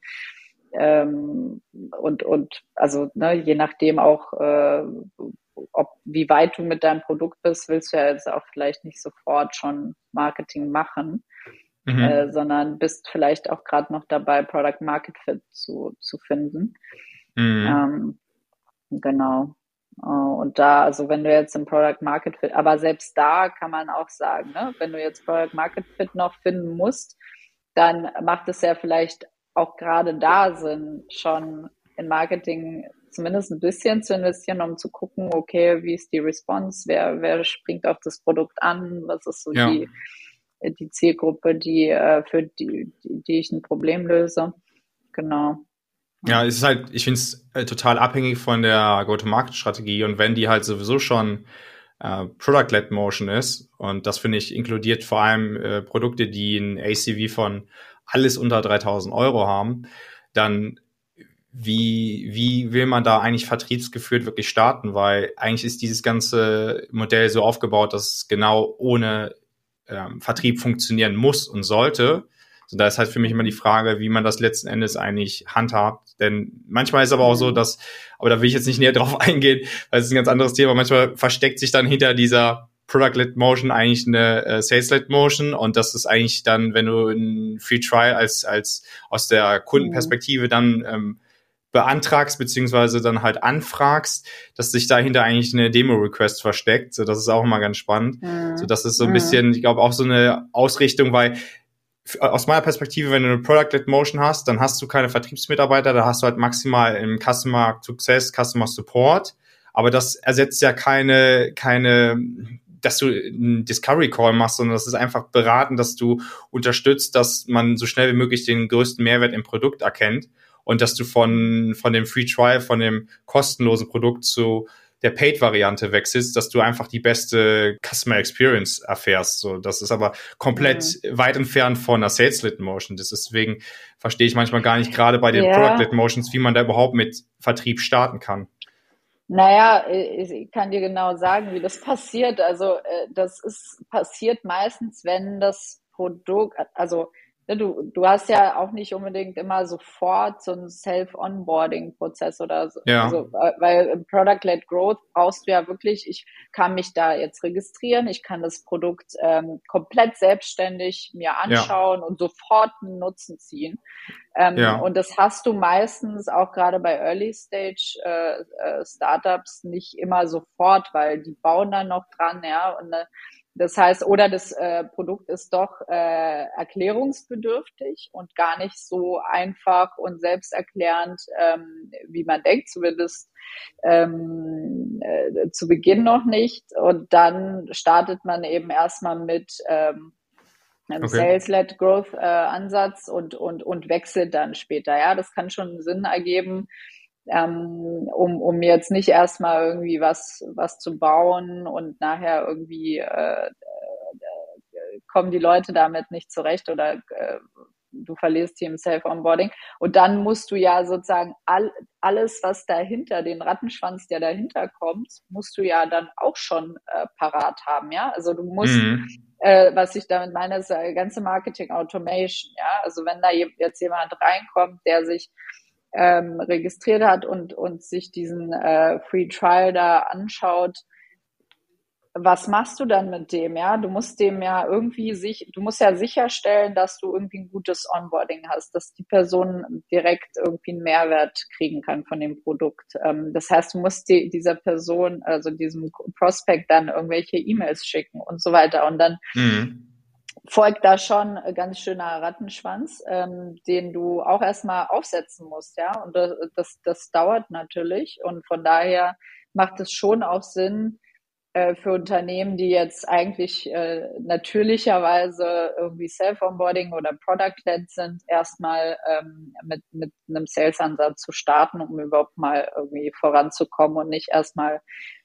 ähm, und und also ne, je nachdem auch äh, ob wie weit du mit deinem Produkt bist, willst du ja jetzt auch vielleicht nicht sofort schon Marketing machen, mhm. äh, sondern bist vielleicht auch gerade noch dabei, Product Market Fit zu, zu finden. Mhm. Ähm, genau. Uh, und da, also wenn du jetzt im Product Market Fit, aber selbst da kann man auch sagen, ne, wenn du jetzt Product Market Fit noch finden musst, dann macht es ja vielleicht auch gerade da Sinn, schon in Marketing zumindest ein bisschen zu investieren, um zu gucken, okay, wie ist die Response, wer, wer springt auf das Produkt an, was ist so ja. die, die Zielgruppe, die, äh, für die, die, ich ein Problem löse. Genau. Ja, es ist halt, ich finde es äh, total abhängig von der Go-to-Market-Strategie und wenn die halt sowieso schon äh, Product-led Motion ist und das finde ich inkludiert vor allem äh, Produkte, die ein ACV von alles unter 3000 Euro haben, dann wie, wie will man da eigentlich vertriebsgeführt wirklich starten? Weil eigentlich ist dieses ganze Modell so aufgebaut, dass es genau ohne ähm, Vertrieb funktionieren muss und sollte. So, da ist halt für mich immer die Frage, wie man das letzten Endes eigentlich handhabt. Denn manchmal ist aber auch so, mhm. dass, aber da will ich jetzt nicht näher drauf <laughs> eingehen, weil es ist ein ganz anderes Thema. Manchmal versteckt sich dann hinter dieser Product-led Motion eigentlich eine äh, Sales-led Motion und das ist eigentlich dann, wenn du ein Free Trial als als aus der Kundenperspektive dann ähm, beantragst beziehungsweise dann halt anfragst, dass sich dahinter eigentlich eine Demo-Request versteckt. So, das ist auch immer ganz spannend. Mhm. So, das ist so ein bisschen, ich glaube, auch so eine Ausrichtung, weil aus meiner Perspektive, wenn du eine Product-led Motion hast, dann hast du keine Vertriebsmitarbeiter, da hast du halt maximal im Customer Success, Customer Support. Aber das ersetzt ja keine, keine dass du einen Discovery Call machst, sondern das ist einfach beraten, dass du unterstützt, dass man so schnell wie möglich den größten Mehrwert im Produkt erkennt und dass du von, von dem Free Trial, von dem kostenlosen Produkt zu der Paid-Variante wechselst, dass du einfach die beste Customer Experience erfährst. So, das ist aber komplett mhm. weit entfernt von einer Sales-Lit Motion. Deswegen verstehe ich manchmal gar nicht, gerade bei den ja. Product-Lit Motions, wie man da überhaupt mit Vertrieb starten kann. Naja, ich kann dir genau sagen, wie das passiert. Also äh, das ist passiert meistens, wenn das Produkt, also du, du hast ja auch nicht unbedingt immer sofort so einen Self-Onboarding-Prozess oder so. Ja. Also, weil im Product-led Growth brauchst du ja wirklich, ich kann mich da jetzt registrieren, ich kann das Produkt ähm, komplett selbstständig mir anschauen ja. und sofort einen Nutzen ziehen. Ähm, ja. Und das hast du meistens auch gerade bei Early-Stage äh, äh, Startups nicht immer sofort, weil die bauen dann noch dran, ja, und äh, das heißt, oder das äh, Produkt ist doch äh, erklärungsbedürftig und gar nicht so einfach und selbsterklärend, ähm, wie man denkt, zumindest ähm, äh, zu Beginn noch nicht. Und dann startet man eben erstmal mit ähm, einem okay. Sales-led Growth äh, und, und, und wechselt dann später. Ja, das kann schon Sinn ergeben ähm, um, um jetzt nicht erstmal irgendwie was, was zu bauen und nachher irgendwie äh, äh, kommen die Leute damit nicht zurecht oder äh, du verlierst hier im Self-Onboarding. Und dann musst du ja sozusagen all, alles, was dahinter, den Rattenschwanz, der dahinter kommt, musst du ja dann auch schon äh, parat haben, ja. Also du musst, mhm. äh, was ich damit meine, ist äh, ganze Marketing Automation, ja. Also wenn da jetzt jemand reinkommt, der sich ähm, registriert hat und, und sich diesen äh, Free Trial da anschaut, was machst du dann mit dem? Ja, du musst dem ja irgendwie sich, du musst ja sicherstellen, dass du irgendwie ein gutes Onboarding hast, dass die Person direkt irgendwie einen Mehrwert kriegen kann von dem Produkt. Ähm, das heißt, du musst die, dieser Person, also diesem Prospect dann irgendwelche E-Mails schicken und so weiter. Und dann mhm folgt da schon ein ganz schöner Rattenschwanz, ähm, den du auch erstmal aufsetzen musst, ja. Und das, das, das dauert natürlich. Und von daher macht es schon auch Sinn äh, für Unternehmen, die jetzt eigentlich äh, natürlicherweise irgendwie Self-Onboarding oder Product-led sind, erstmal ähm, mit, mit einem Sales-Ansatz zu starten, um überhaupt mal irgendwie voranzukommen und nicht erstmal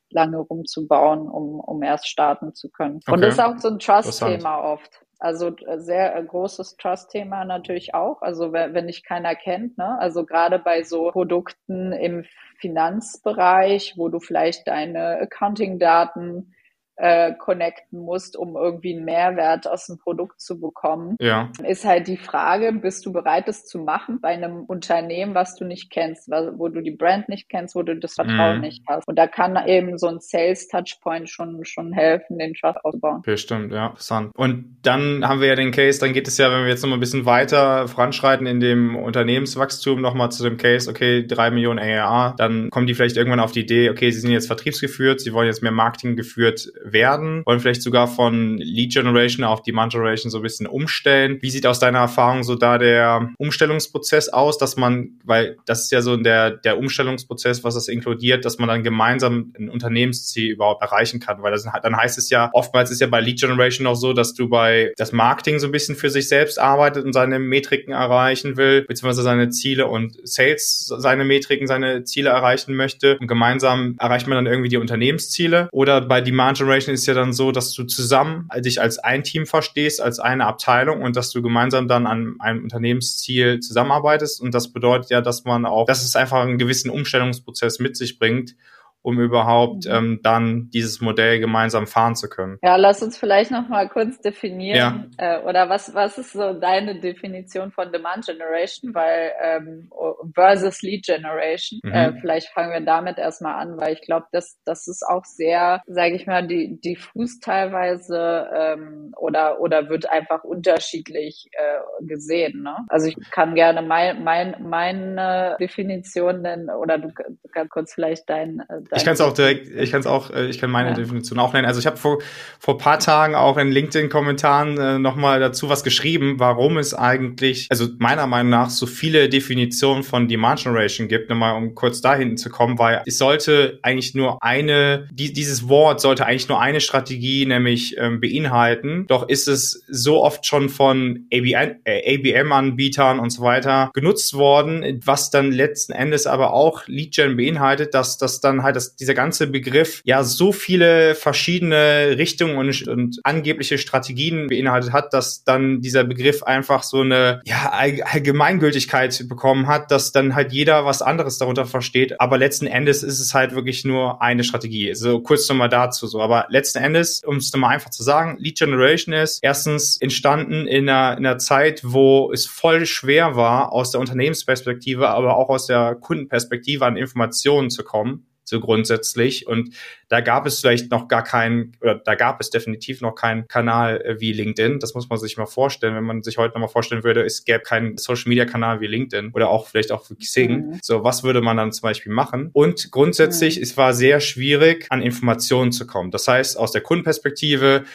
lange rumzubauen, um, um erst starten zu können. Okay. Und das ist auch so ein Trust-Thema oft. Also äh, sehr äh, großes Trust-Thema natürlich auch. Also wenn, wenn dich keiner kennt, ne? Also gerade bei so Produkten im Finanzbereich, wo du vielleicht deine Accounting-Daten äh, connecten musst, um irgendwie einen Mehrwert aus dem Produkt zu bekommen, ja. ist halt die Frage, bist du bereit, das zu machen bei einem Unternehmen, was du nicht kennst, wo du die Brand nicht kennst, wo du das Vertrauen mhm. nicht hast. Und da kann eben so ein Sales-Touchpoint schon, schon helfen, den Trust auszubauen. Okay, stimmt, ja, interessant. Und dann haben wir ja den Case, dann geht es ja, wenn wir jetzt nochmal ein bisschen weiter voranschreiten in dem Unternehmenswachstum, nochmal zu dem Case, okay, drei Millionen ARA, dann kommen die vielleicht irgendwann auf die Idee, okay, sie sind jetzt vertriebsgeführt, sie wollen jetzt mehr Marketing geführt werden, wollen vielleicht sogar von Lead Generation auf Demand Generation so ein bisschen umstellen. Wie sieht aus deiner Erfahrung so da der Umstellungsprozess aus, dass man, weil das ist ja so der, der Umstellungsprozess, was das inkludiert, dass man dann gemeinsam ein Unternehmensziel überhaupt erreichen kann, weil das, dann heißt es ja, oftmals ist ja bei Lead Generation auch so, dass du bei das Marketing so ein bisschen für sich selbst arbeitet und seine Metriken erreichen will, beziehungsweise seine Ziele und Sales seine Metriken, seine Ziele erreichen möchte. Und gemeinsam erreicht man dann irgendwie die Unternehmensziele. Oder bei Demand Generation ist ja dann so, dass du zusammen dich als ein Team verstehst, als eine Abteilung und dass du gemeinsam dann an einem Unternehmensziel zusammenarbeitest. Und das bedeutet ja, dass man auch, dass es einfach einen gewissen Umstellungsprozess mit sich bringt um überhaupt mhm. ähm, dann dieses Modell gemeinsam fahren zu können. Ja, lass uns vielleicht noch mal kurz definieren ja. äh, oder was was ist so deine Definition von Demand Generation, weil ähm, versus Lead Generation. Mhm. Äh, vielleicht fangen wir damit erstmal an, weil ich glaube, das das ist auch sehr, sage ich mal, die diffus teilweise ähm, oder oder wird einfach unterschiedlich äh, gesehen. Ne? Also ich kann gerne mein, mein, meine Definition nennen oder du, du kannst kurz vielleicht dein äh, ich kann es auch direkt, ich kann es auch, äh, ich kann meine ja. Definition auch nennen. Also ich habe vor vor paar Tagen auch in LinkedIn-Kommentaren äh, nochmal dazu was geschrieben, warum es eigentlich, also meiner Meinung nach so viele Definitionen von Demand Generation gibt, nochmal um kurz da hinten zu kommen, weil es sollte eigentlich nur eine, die, dieses Wort sollte eigentlich nur eine Strategie, nämlich ähm, beinhalten. Doch ist es so oft schon von ABM, äh, ABM-Anbietern und so weiter genutzt worden, was dann letzten Endes aber auch Lead Gen beinhaltet, dass das dann halt dass dieser ganze Begriff ja so viele verschiedene Richtungen und, und angebliche Strategien beinhaltet hat, dass dann dieser Begriff einfach so eine ja, Allgemeingültigkeit bekommen hat, dass dann halt jeder was anderes darunter versteht. Aber letzten Endes ist es halt wirklich nur eine Strategie. So kurz nochmal dazu so. Aber letzten Endes, um es nochmal einfach zu sagen, Lead Generation ist erstens entstanden in einer, in einer Zeit, wo es voll schwer war, aus der Unternehmensperspektive, aber auch aus der Kundenperspektive an Informationen zu kommen so grundsätzlich. Und da gab es vielleicht noch gar keinen, oder da gab es definitiv noch keinen Kanal äh, wie LinkedIn. Das muss man sich mal vorstellen. Wenn man sich heute noch mal vorstellen würde, es gäbe keinen Social Media Kanal wie LinkedIn oder auch vielleicht auch für Xing. Mhm. So, was würde man dann zum Beispiel machen? Und grundsätzlich, mhm. es war sehr schwierig, an Informationen zu kommen. Das heißt, aus der Kundenperspektive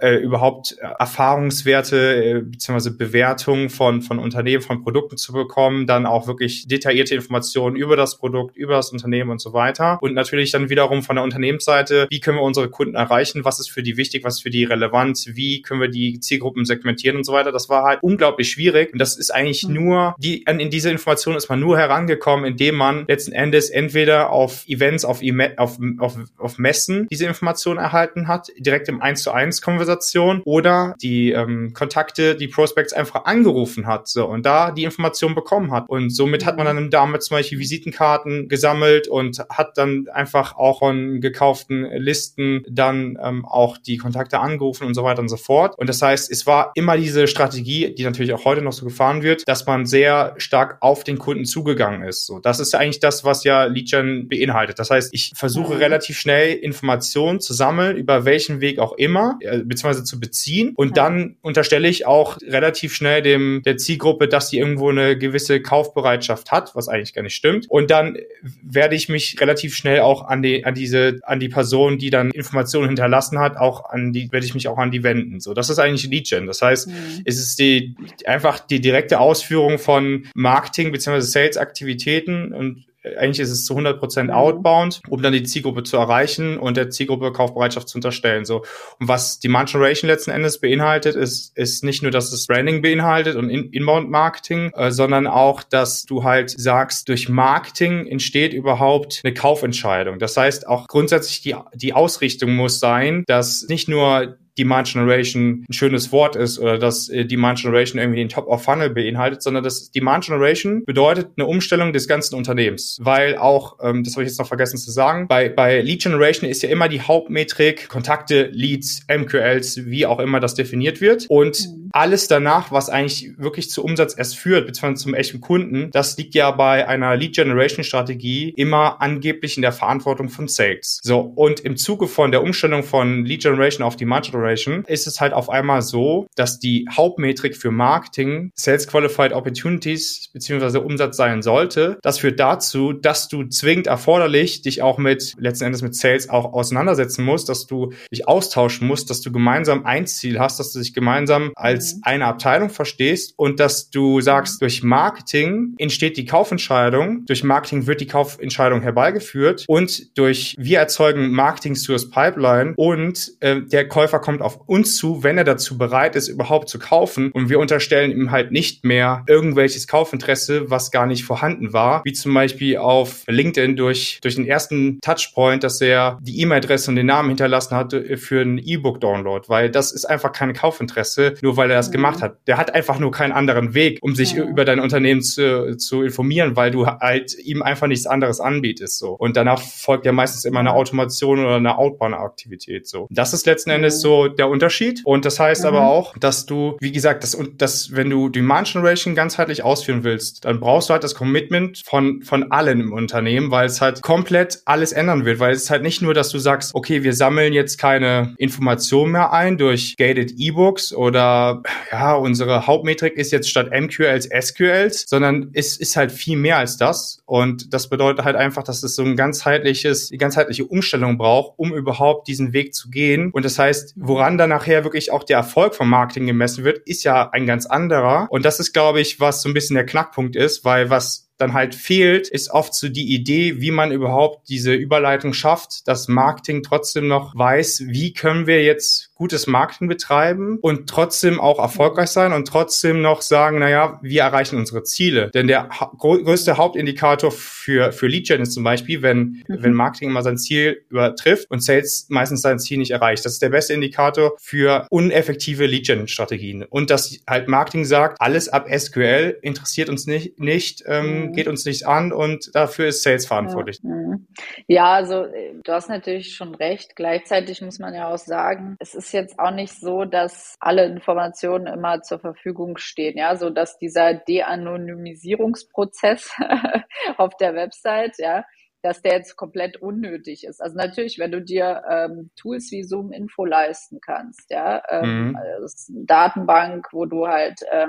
äh, überhaupt Erfahrungswerte äh, bzw. Bewertungen von, von Unternehmen, von Produkten zu bekommen, dann auch wirklich detaillierte Informationen über das Produkt, über das Unternehmen und so weiter. Und natürlich dann wiederum von der Unternehmens Unternehmensseite, wie können wir unsere Kunden erreichen, was ist für die wichtig, was ist für die relevant, wie können wir die Zielgruppen segmentieren und so weiter. Das war halt unglaublich schwierig und das ist eigentlich mhm. nur, die, in diese Information ist man nur herangekommen, indem man letzten Endes entweder auf Events, auf, auf, auf, auf Messen diese Information erhalten hat, direkt im 1 zu 1 Konversation oder die ähm, Kontakte, die Prospects einfach angerufen hat so und da die Information bekommen hat. Und somit hat man dann damit zum Beispiel Visitenkarten gesammelt und hat dann einfach auch von gekauft gekauften Listen dann ähm, auch die Kontakte angerufen und so weiter und so fort. Und das heißt, es war immer diese Strategie, die natürlich auch heute noch so gefahren wird, dass man sehr stark auf den Kunden zugegangen ist. So, das ist eigentlich das, was ja Leadgen beinhaltet. Das heißt, ich versuche mhm. relativ schnell Informationen zu sammeln, über welchen Weg auch immer, äh, beziehungsweise zu beziehen. Und ja. dann unterstelle ich auch relativ schnell dem der Zielgruppe, dass die irgendwo eine gewisse Kaufbereitschaft hat, was eigentlich gar nicht stimmt. Und dann werde ich mich relativ schnell auch an die an diese an die Person, die dann Informationen hinterlassen hat, auch an die, werde ich mich auch an die wenden. So, das ist eigentlich Lead-Gen. Das heißt, mhm. es ist die, einfach die direkte Ausführung von Marketing bzw. Sales-Aktivitäten und eigentlich ist es zu 100 Prozent mhm. outbound, um dann die Zielgruppe zu erreichen und der Zielgruppe Kaufbereitschaft zu unterstellen. So. Und was Demand Generation letzten Endes beinhaltet, ist, ist nicht nur, dass es Branding beinhaltet und Inbound Marketing, äh, sondern auch, dass du halt sagst, durch Marketing entsteht überhaupt eine Kaufentscheidung. Das heißt, auch grundsätzlich die, die Ausrichtung muss sein, dass nicht nur Demand Generation ein schönes Wort ist oder dass äh, Demand Generation irgendwie den Top of Funnel beinhaltet, sondern dass Demand Generation bedeutet eine Umstellung des ganzen Unternehmens. Weil auch, ähm, das habe ich jetzt noch vergessen zu sagen, bei, bei Lead Generation ist ja immer die Hauptmetrik Kontakte, Leads, MQLs, wie auch immer das definiert wird. Und mhm Alles danach, was eigentlich wirklich zu Umsatz erst führt, beziehungsweise zum echten Kunden, das liegt ja bei einer Lead Generation Strategie immer angeblich in der Verantwortung von Sales. So. Und im Zuge von der Umstellung von Lead Generation auf Demand Generation ist es halt auf einmal so, dass die Hauptmetrik für Marketing Sales Qualified Opportunities beziehungsweise Umsatz sein sollte. Das führt dazu, dass du zwingend erforderlich dich auch mit, letzten Endes mit Sales auch auseinandersetzen musst, dass du dich austauschen musst, dass du gemeinsam ein Ziel hast, dass du dich gemeinsam als mhm. eine Abteilung verstehst und dass du sagst, durch Marketing entsteht die Kaufentscheidung, durch Marketing wird die Kaufentscheidung herbeigeführt und durch wir erzeugen Marketing Source Pipeline und äh, der Käufer kommt auf uns zu, wenn er dazu bereit ist, überhaupt zu kaufen und wir unterstellen ihm halt nicht mehr irgendwelches Kaufinteresse, was gar nicht vorhanden war, wie zum Beispiel auf LinkedIn durch, durch den ersten Touchpoint, dass er die E-Mail-Adresse und den Namen hinterlassen hat äh, für einen E-Book-Download, weil das ist einfach kein Kaufinteresse, nur weil er das gemacht hat. Der hat einfach nur keinen anderen Weg, um sich ja. über dein Unternehmen zu, zu informieren, weil du halt ihm einfach nichts anderes anbietest. So. Und danach folgt ja meistens immer eine Automation oder eine Outbound-Aktivität. So. Das ist letzten Endes so der Unterschied. Und das heißt mhm. aber auch, dass du, wie gesagt, das, und das, wenn du Demand Generation ganzheitlich ausführen willst, dann brauchst du halt das Commitment von, von allen im Unternehmen, weil es halt komplett alles ändern wird, weil es ist halt nicht nur, dass du sagst, okay, wir sammeln jetzt keine Informationen mehr ein durch gated E-Books oder ja, unsere Hauptmetrik ist jetzt statt MQLs SQLs, sondern es ist halt viel mehr als das. Und das bedeutet halt einfach, dass es so ein ganzheitliches, die ganzheitliche Umstellung braucht, um überhaupt diesen Weg zu gehen. Und das heißt, woran dann nachher wirklich auch der Erfolg vom Marketing gemessen wird, ist ja ein ganz anderer. Und das ist, glaube ich, was so ein bisschen der Knackpunkt ist, weil was dann halt fehlt, ist oft so die Idee, wie man überhaupt diese Überleitung schafft, dass Marketing trotzdem noch weiß, wie können wir jetzt gutes Marketing betreiben und trotzdem auch erfolgreich sein und trotzdem noch sagen, naja, wir erreichen unsere Ziele. Denn der größte Hauptindikator für, für Lead Gen ist zum Beispiel, wenn, mhm. wenn Marketing immer sein Ziel übertrifft und Sales meistens sein Ziel nicht erreicht. Das ist der beste Indikator für uneffektive Lead Gen Strategien. Und dass halt Marketing sagt, alles ab SQL interessiert uns nicht, nicht ähm, mhm. geht uns nicht an und dafür ist Sales verantwortlich. Ja, mhm. ja, also äh, du hast natürlich schon recht. Gleichzeitig muss man ja auch sagen, es ist jetzt auch nicht so, dass alle Informationen immer zur Verfügung stehen, ja, so dass dieser De-Anonymisierungsprozess <laughs> auf der Website, ja, dass der jetzt komplett unnötig ist. Also natürlich, wenn du dir ähm, Tools wie Zoom Info leisten kannst, ja, ähm, mhm. also Datenbank, wo du halt äh,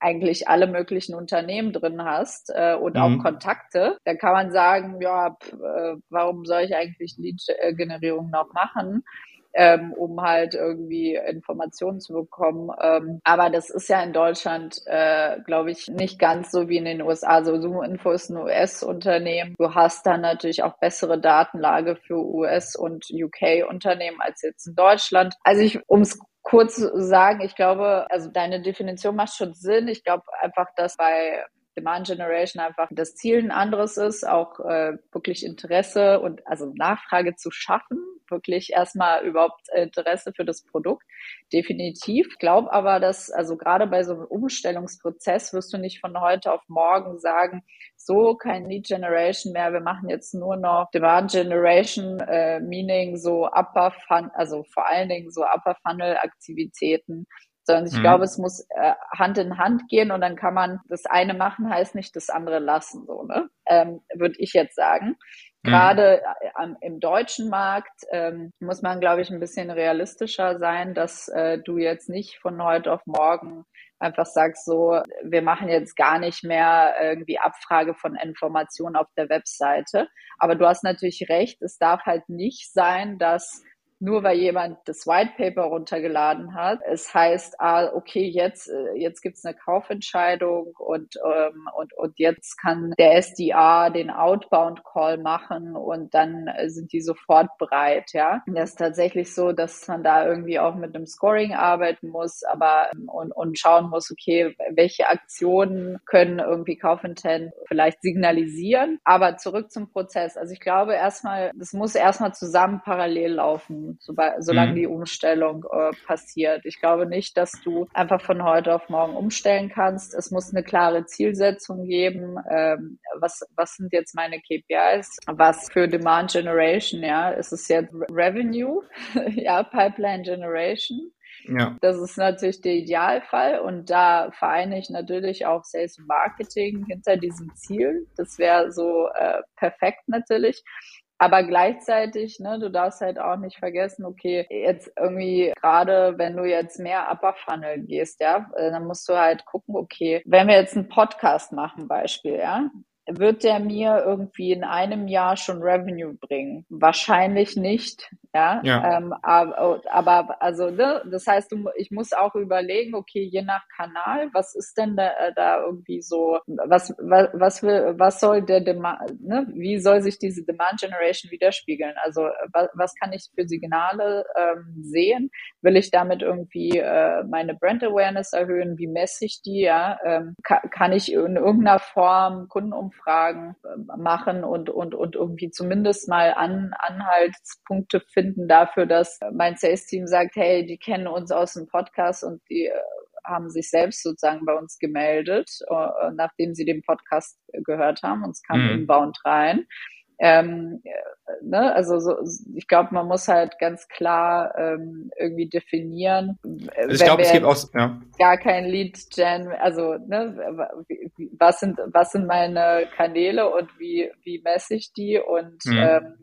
eigentlich alle möglichen Unternehmen drin hast äh, und mhm. auch Kontakte, dann kann man sagen, ja, pff, äh, warum soll ich eigentlich Lead-Generierung noch machen? Ähm, um halt irgendwie Informationen zu bekommen. Ähm, aber das ist ja in Deutschland, äh, glaube ich, nicht ganz so wie in den USA. Also Zoom Info ist ein US-Unternehmen. Du hast dann natürlich auch bessere Datenlage für US- und UK-Unternehmen als jetzt in Deutschland. Also ich, um es kurz sagen, ich glaube, also deine Definition macht schon Sinn. Ich glaube einfach, dass bei Demand Generation einfach das Ziel ein anderes ist, auch äh, wirklich Interesse und also Nachfrage zu schaffen wirklich erstmal überhaupt Interesse für das Produkt. Definitiv. Ich glaube aber, dass, also gerade bei so einem Umstellungsprozess wirst du nicht von heute auf morgen sagen, so kein Lead Generation mehr, wir machen jetzt nur noch Demand Generation, äh, meaning so Upper Fun, also vor allen Dingen so Upper Funnel Aktivitäten sondern ich mhm. glaube, es muss äh, Hand in Hand gehen und dann kann man das eine machen, heißt nicht das andere lassen, so, ne? Ähm, Würde ich jetzt sagen. Mhm. Gerade äh, im deutschen Markt ähm, muss man, glaube ich, ein bisschen realistischer sein, dass äh, du jetzt nicht von heute auf morgen einfach sagst, so, wir machen jetzt gar nicht mehr irgendwie Abfrage von Informationen auf der Webseite. Aber du hast natürlich recht, es darf halt nicht sein, dass nur weil jemand das White Paper runtergeladen hat. Es heißt, ah, okay, jetzt, äh, jetzt gibt's eine Kaufentscheidung und, ähm, und, und jetzt kann der SDA den Outbound Call machen und dann äh, sind die sofort bereit, ja. Das ist tatsächlich so, dass man da irgendwie auch mit einem Scoring arbeiten muss, aber ähm, und, und schauen muss, okay, welche Aktionen können irgendwie Kaufintent vielleicht signalisieren. Aber zurück zum Prozess. Also ich glaube erstmal, das muss erstmal zusammen parallel laufen sobald, solange mhm. die Umstellung äh, passiert. Ich glaube nicht, dass du einfach von heute auf morgen umstellen kannst. Es muss eine klare Zielsetzung geben. Ähm, was, was sind jetzt meine KPIs? Was für Demand Generation, ja? Ist es jetzt Revenue? <laughs> ja, Pipeline Generation? Ja. Das ist natürlich der Idealfall und da vereine ich natürlich auch Sales und Marketing hinter diesem Ziel. Das wäre so äh, perfekt natürlich. Aber gleichzeitig, ne, du darfst halt auch nicht vergessen, okay, jetzt irgendwie gerade, wenn du jetzt mehr Upper Funnel gehst, ja, äh, dann musst du halt gucken, okay, wenn wir jetzt einen Podcast machen, Beispiel, ja, wird der mir irgendwie in einem Jahr schon Revenue bringen? Wahrscheinlich nicht. Ja, ja. Ähm, aber, aber, also ne, das heißt, ich muss auch überlegen, okay, je nach Kanal, was ist denn da, äh, da irgendwie so, was, was, was will, was soll der Demand, ne, wie soll sich diese Demand Generation widerspiegeln? Also was, was kann ich für Signale ähm, sehen? Will ich damit irgendwie äh, meine Brand Awareness erhöhen? Wie messe ich die? Ja, ähm, kann, kann ich in irgendeiner Form Kundenumfragen äh, machen und und und irgendwie zumindest mal an Anhaltspunkte finden? Finden dafür, dass mein Sales-Team sagt, hey, die kennen uns aus dem Podcast und die äh, haben sich selbst sozusagen bei uns gemeldet, äh, nachdem sie den Podcast gehört haben. Uns kam mhm. inbound rein. Ähm, äh, ne, also so, ich glaube, man muss halt ganz klar ähm, irgendwie definieren. Also ich glaube, es gibt auch ja. gar kein Lead-Gen, also ne, was sind was sind meine Kanäle und wie wie messe ich die und mhm. ähm,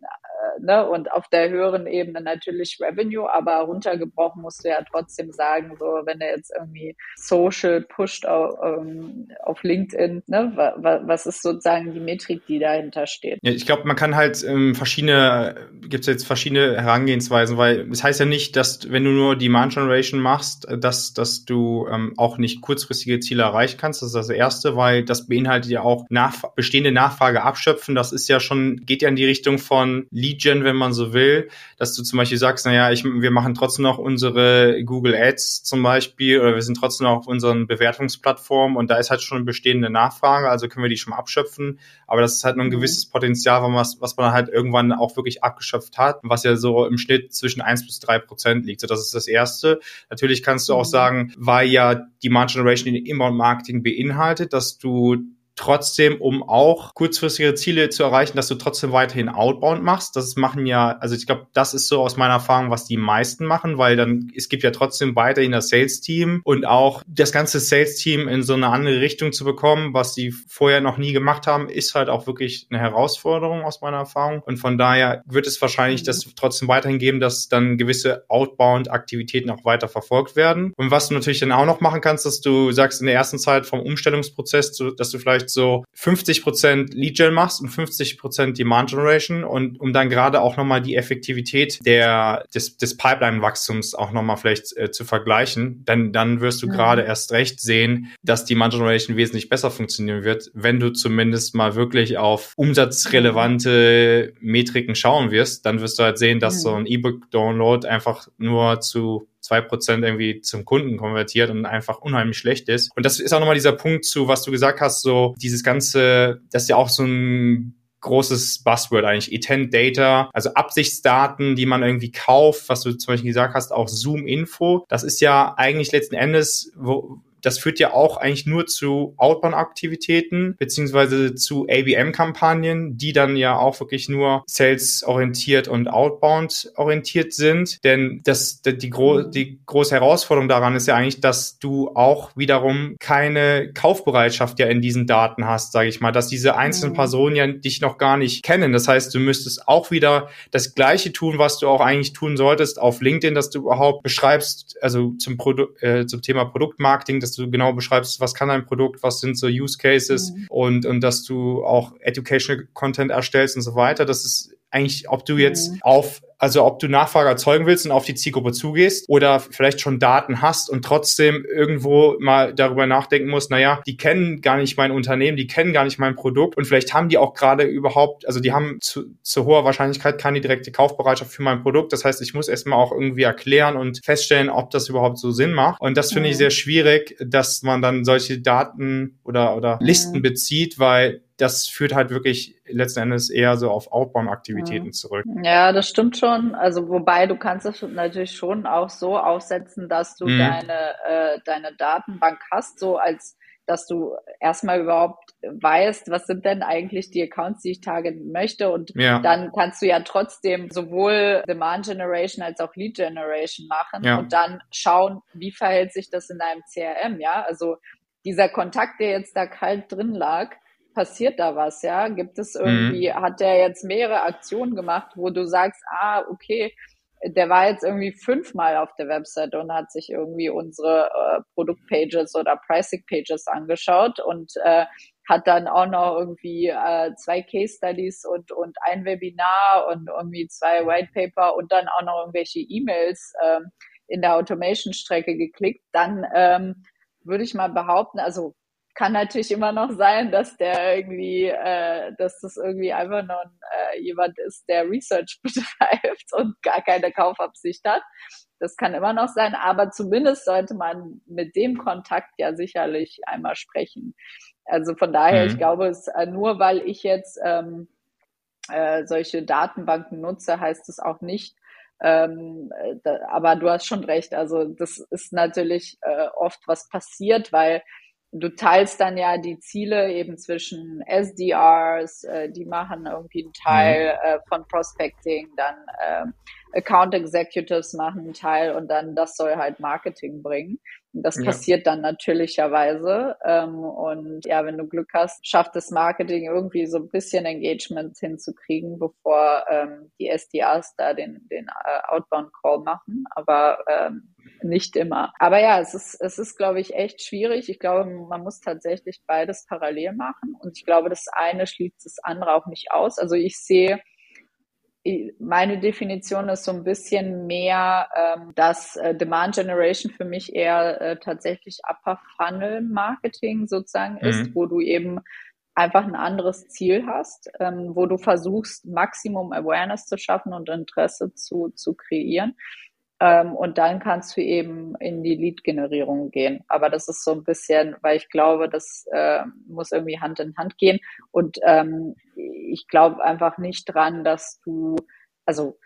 ne, und auf der höheren Ebene natürlich Revenue, aber runtergebrochen musst du ja trotzdem sagen, so wenn er jetzt irgendwie Social pusht auf, ähm, auf LinkedIn, ne, was ist sozusagen die Metrik, die dahinter steht? Ja, ich glaube, man kann halt ähm, verschiedene, gibt es jetzt verschiedene Herangehensweisen, weil es heißt ja nicht, dass wenn du nur Demand Generation machst, dass, dass du ähm, auch nicht kurzfristige Ziele erreichen kannst. Das ist das Erste, weil das beinhaltet ja auch nach, bestehende Nachfrage abschöpfen. Das ist ja schon, geht ja in die Richtung von Lead Gen, wenn man so will, dass du zum Beispiel sagst, naja, ich, wir machen trotzdem noch unsere Google Ads zum Beispiel oder wir sind trotzdem noch auf unseren Bewertungsplattformen und da ist halt schon eine bestehende Nachfrage, also können wir die schon mal abschöpfen. Aber das ist halt nur ein mhm. gewisses Potenzial, was, was man halt irgendwann auch wirklich abgeschöpft hat, was ja so im Schnitt zwischen eins bis drei Prozent liegt. So, das ist das Erste. Natürlich kannst du auch mhm. sagen, weil ja die Demand Generation in Inbound Marketing beinhaltet, dass du trotzdem, um auch kurzfristige Ziele zu erreichen, dass du trotzdem weiterhin Outbound machst. Das machen ja, also ich glaube, das ist so aus meiner Erfahrung, was die meisten machen, weil dann, es gibt ja trotzdem weiterhin das Sales-Team und auch das ganze Sales-Team in so eine andere Richtung zu bekommen, was sie vorher noch nie gemacht haben, ist halt auch wirklich eine Herausforderung aus meiner Erfahrung. Und von daher wird es wahrscheinlich mhm. das trotzdem weiterhin geben, dass dann gewisse Outbound-Aktivitäten auch weiter verfolgt werden. Und was du natürlich dann auch noch machen kannst, dass du sagst, in der ersten Zeit vom Umstellungsprozess, dass du vielleicht vielleicht so 50 Prozent Lead Gen machst und 50 Prozent Demand Generation und um dann gerade auch nochmal die Effektivität der, des, des Pipeline-Wachstums auch nochmal vielleicht äh, zu vergleichen, dann, dann wirst du mhm. gerade erst recht sehen, dass Demand Generation wesentlich besser funktionieren wird, wenn du zumindest mal wirklich auf umsatzrelevante Metriken schauen wirst, dann wirst du halt sehen, dass mhm. so ein E-Book-Download einfach nur zu zwei Prozent irgendwie zum Kunden konvertiert und einfach unheimlich schlecht ist. Und das ist auch nochmal dieser Punkt zu, was du gesagt hast, so dieses ganze, das ist ja auch so ein großes Buzzword eigentlich. Intent Data, also Absichtsdaten, die man irgendwie kauft, was du zum Beispiel gesagt hast, auch Zoom-Info. Das ist ja eigentlich letzten Endes, wo, das führt ja auch eigentlich nur zu Outbound-Aktivitäten beziehungsweise zu ABM-Kampagnen, die dann ja auch wirklich nur sales-orientiert und outbound-orientiert sind. Denn das, die, gro die große Herausforderung daran ist ja eigentlich, dass du auch wiederum keine Kaufbereitschaft ja in diesen Daten hast, sage ich mal, dass diese einzelnen mhm. Personen ja dich noch gar nicht kennen. Das heißt, du müsstest auch wieder das Gleiche tun, was du auch eigentlich tun solltest auf LinkedIn, dass du überhaupt beschreibst, also zum, Produ äh, zum Thema Produktmarketing, dass du genau beschreibst, was kann ein Produkt, was sind so Use Cases mhm. und, und dass du auch Educational Content erstellst und so weiter. Das ist eigentlich, ob du jetzt mhm. auf also ob du Nachfrage erzeugen willst und auf die Zielgruppe zugehst oder vielleicht schon Daten hast und trotzdem irgendwo mal darüber nachdenken musst, naja, die kennen gar nicht mein Unternehmen, die kennen gar nicht mein Produkt und vielleicht haben die auch gerade überhaupt, also die haben zu, zu hoher Wahrscheinlichkeit keine direkte Kaufbereitschaft für mein Produkt. Das heißt, ich muss erstmal auch irgendwie erklären und feststellen, ob das überhaupt so Sinn macht. Und das finde ich mhm. sehr schwierig, dass man dann solche Daten oder, oder mhm. Listen bezieht, weil das führt halt wirklich letzten Endes eher so auf Outbound-Aktivitäten ja. zurück. Ja, das stimmt schon. Also wobei du kannst es natürlich schon auch so aufsetzen, dass du mhm. deine, äh, deine Datenbank hast, so als dass du erstmal überhaupt weißt, was sind denn eigentlich die Accounts, die ich targeten möchte. Und ja. dann kannst du ja trotzdem sowohl Demand Generation als auch Lead Generation machen ja. und dann schauen, wie verhält sich das in deinem CRM, ja? Also dieser Kontakt, der jetzt da kalt drin lag, passiert da was, ja? Gibt es irgendwie, mhm. hat der jetzt mehrere Aktionen gemacht, wo du sagst, ah, okay, der war jetzt irgendwie fünfmal auf der Website und hat sich irgendwie unsere äh, Produktpages oder Pricing-Pages angeschaut und äh, hat dann auch noch irgendwie äh, zwei Case Studies und, und ein Webinar und irgendwie zwei White Paper und dann auch noch irgendwelche E-Mails ähm, in der Automation-Strecke geklickt, dann ähm, würde ich mal behaupten, also kann natürlich immer noch sein, dass der irgendwie, äh, dass das irgendwie einfach nur äh, jemand ist, der Research <laughs> betreibt und gar keine Kaufabsicht hat. Das kann immer noch sein, aber zumindest sollte man mit dem Kontakt ja sicherlich einmal sprechen. Also von daher, mhm. ich glaube, es äh, nur weil ich jetzt ähm, äh, solche Datenbanken nutze, heißt es auch nicht, ähm, äh, da, aber du hast schon recht. Also das ist natürlich äh, oft was passiert, weil du teilst dann ja die Ziele eben zwischen SDRs, äh, die machen irgendwie einen Teil mhm. äh, von Prospecting, dann äh, Account Executives machen einen Teil und dann das soll halt Marketing bringen. Das ja. passiert dann natürlicherweise. Ähm, und ja, wenn du Glück hast, schafft das Marketing irgendwie so ein bisschen Engagement hinzukriegen, bevor ähm, die SDRs da den, den äh, Outbound Call machen. Aber ähm, nicht immer. Aber ja, es ist, es ist, glaube ich, echt schwierig. Ich glaube, man muss tatsächlich beides parallel machen. Und ich glaube, das eine schließt das andere auch nicht aus. Also ich sehe, meine Definition ist so ein bisschen mehr, ähm, dass äh, Demand Generation für mich eher äh, tatsächlich Upper Funnel Marketing sozusagen mhm. ist, wo du eben einfach ein anderes Ziel hast, ähm, wo du versuchst, Maximum Awareness zu schaffen und Interesse zu, zu kreieren. Ähm, und dann kannst du eben in die Lead-Generierung gehen. Aber das ist so ein bisschen, weil ich glaube, das äh, muss irgendwie Hand in Hand gehen. Und ähm, ich glaube einfach nicht dran, dass du, also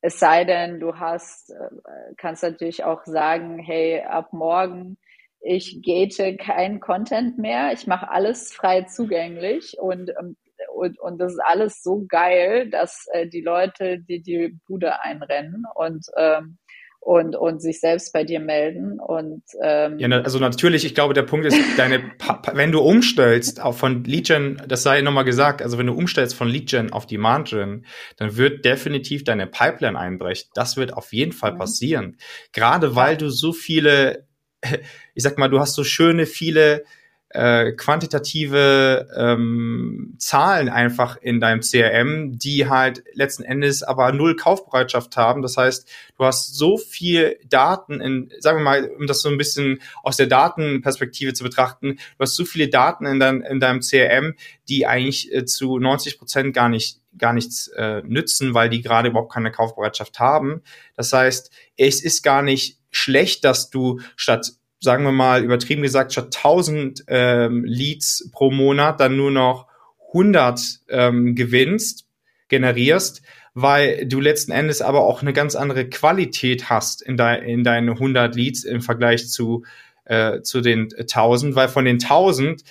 es sei denn, du hast, äh, kannst natürlich auch sagen, hey, ab morgen ich gate kein Content mehr, ich mache alles frei zugänglich und ähm, und, und das ist alles so geil, dass äh, die Leute, die die Bude einrennen und ähm, und, und sich selbst bei dir melden und ähm, ja also natürlich ich glaube der Punkt ist deine wenn du umstellst auch von Legion das sei nochmal gesagt also wenn du umstellst von Legion auf Demand Gen dann wird definitiv deine Pipeline einbrechen. Das wird auf jeden Fall mhm. passieren. Gerade weil du so viele <laughs> ich sag mal du hast so schöne viele äh, quantitative ähm, Zahlen einfach in deinem CRM, die halt letzten Endes aber null Kaufbereitschaft haben. Das heißt, du hast so viel Daten in, sagen wir mal, um das so ein bisschen aus der Datenperspektive zu betrachten, du hast so viele Daten in, dein, in deinem CRM, die eigentlich äh, zu 90 Prozent gar nicht gar nichts äh, nützen, weil die gerade überhaupt keine Kaufbereitschaft haben. Das heißt, es ist gar nicht schlecht, dass du statt sagen wir mal, übertrieben gesagt, statt 1000 ähm, Leads pro Monat dann nur noch 100 ähm, gewinnst, generierst, weil du letzten Endes aber auch eine ganz andere Qualität hast in, de in deine 100 Leads im Vergleich zu, äh, zu den 1000, weil von den 1000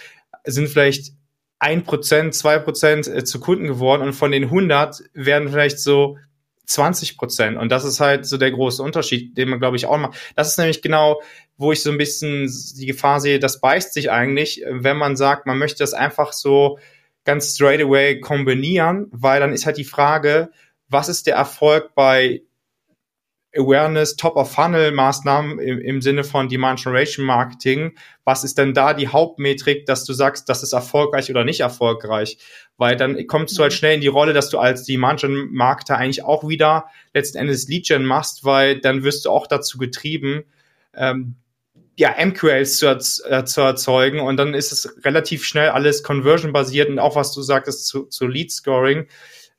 sind vielleicht ein Prozent, zwei Prozent äh, zu Kunden geworden und von den 100 werden vielleicht so 20 Prozent. Und das ist halt so der große Unterschied, den man, glaube ich, auch macht. Das ist nämlich genau, wo ich so ein bisschen die Gefahr sehe, das beißt sich eigentlich, wenn man sagt, man möchte das einfach so ganz straight away kombinieren, weil dann ist halt die Frage, was ist der Erfolg bei Awareness, Top-of-Funnel-Maßnahmen im, im Sinne von Demand Generation Marketing. Was ist denn da die Hauptmetrik, dass du sagst, das ist erfolgreich oder nicht erfolgreich? Weil dann kommst du halt mhm. schnell in die Rolle, dass du als Demand Gen Marketer eigentlich auch wieder letzten Endes Lead Gen machst, weil dann wirst du auch dazu getrieben, ähm, ja, MQLs zu, äh, zu erzeugen und dann ist es relativ schnell alles conversion-basiert und auch was du sagtest zu, zu Lead-Scoring,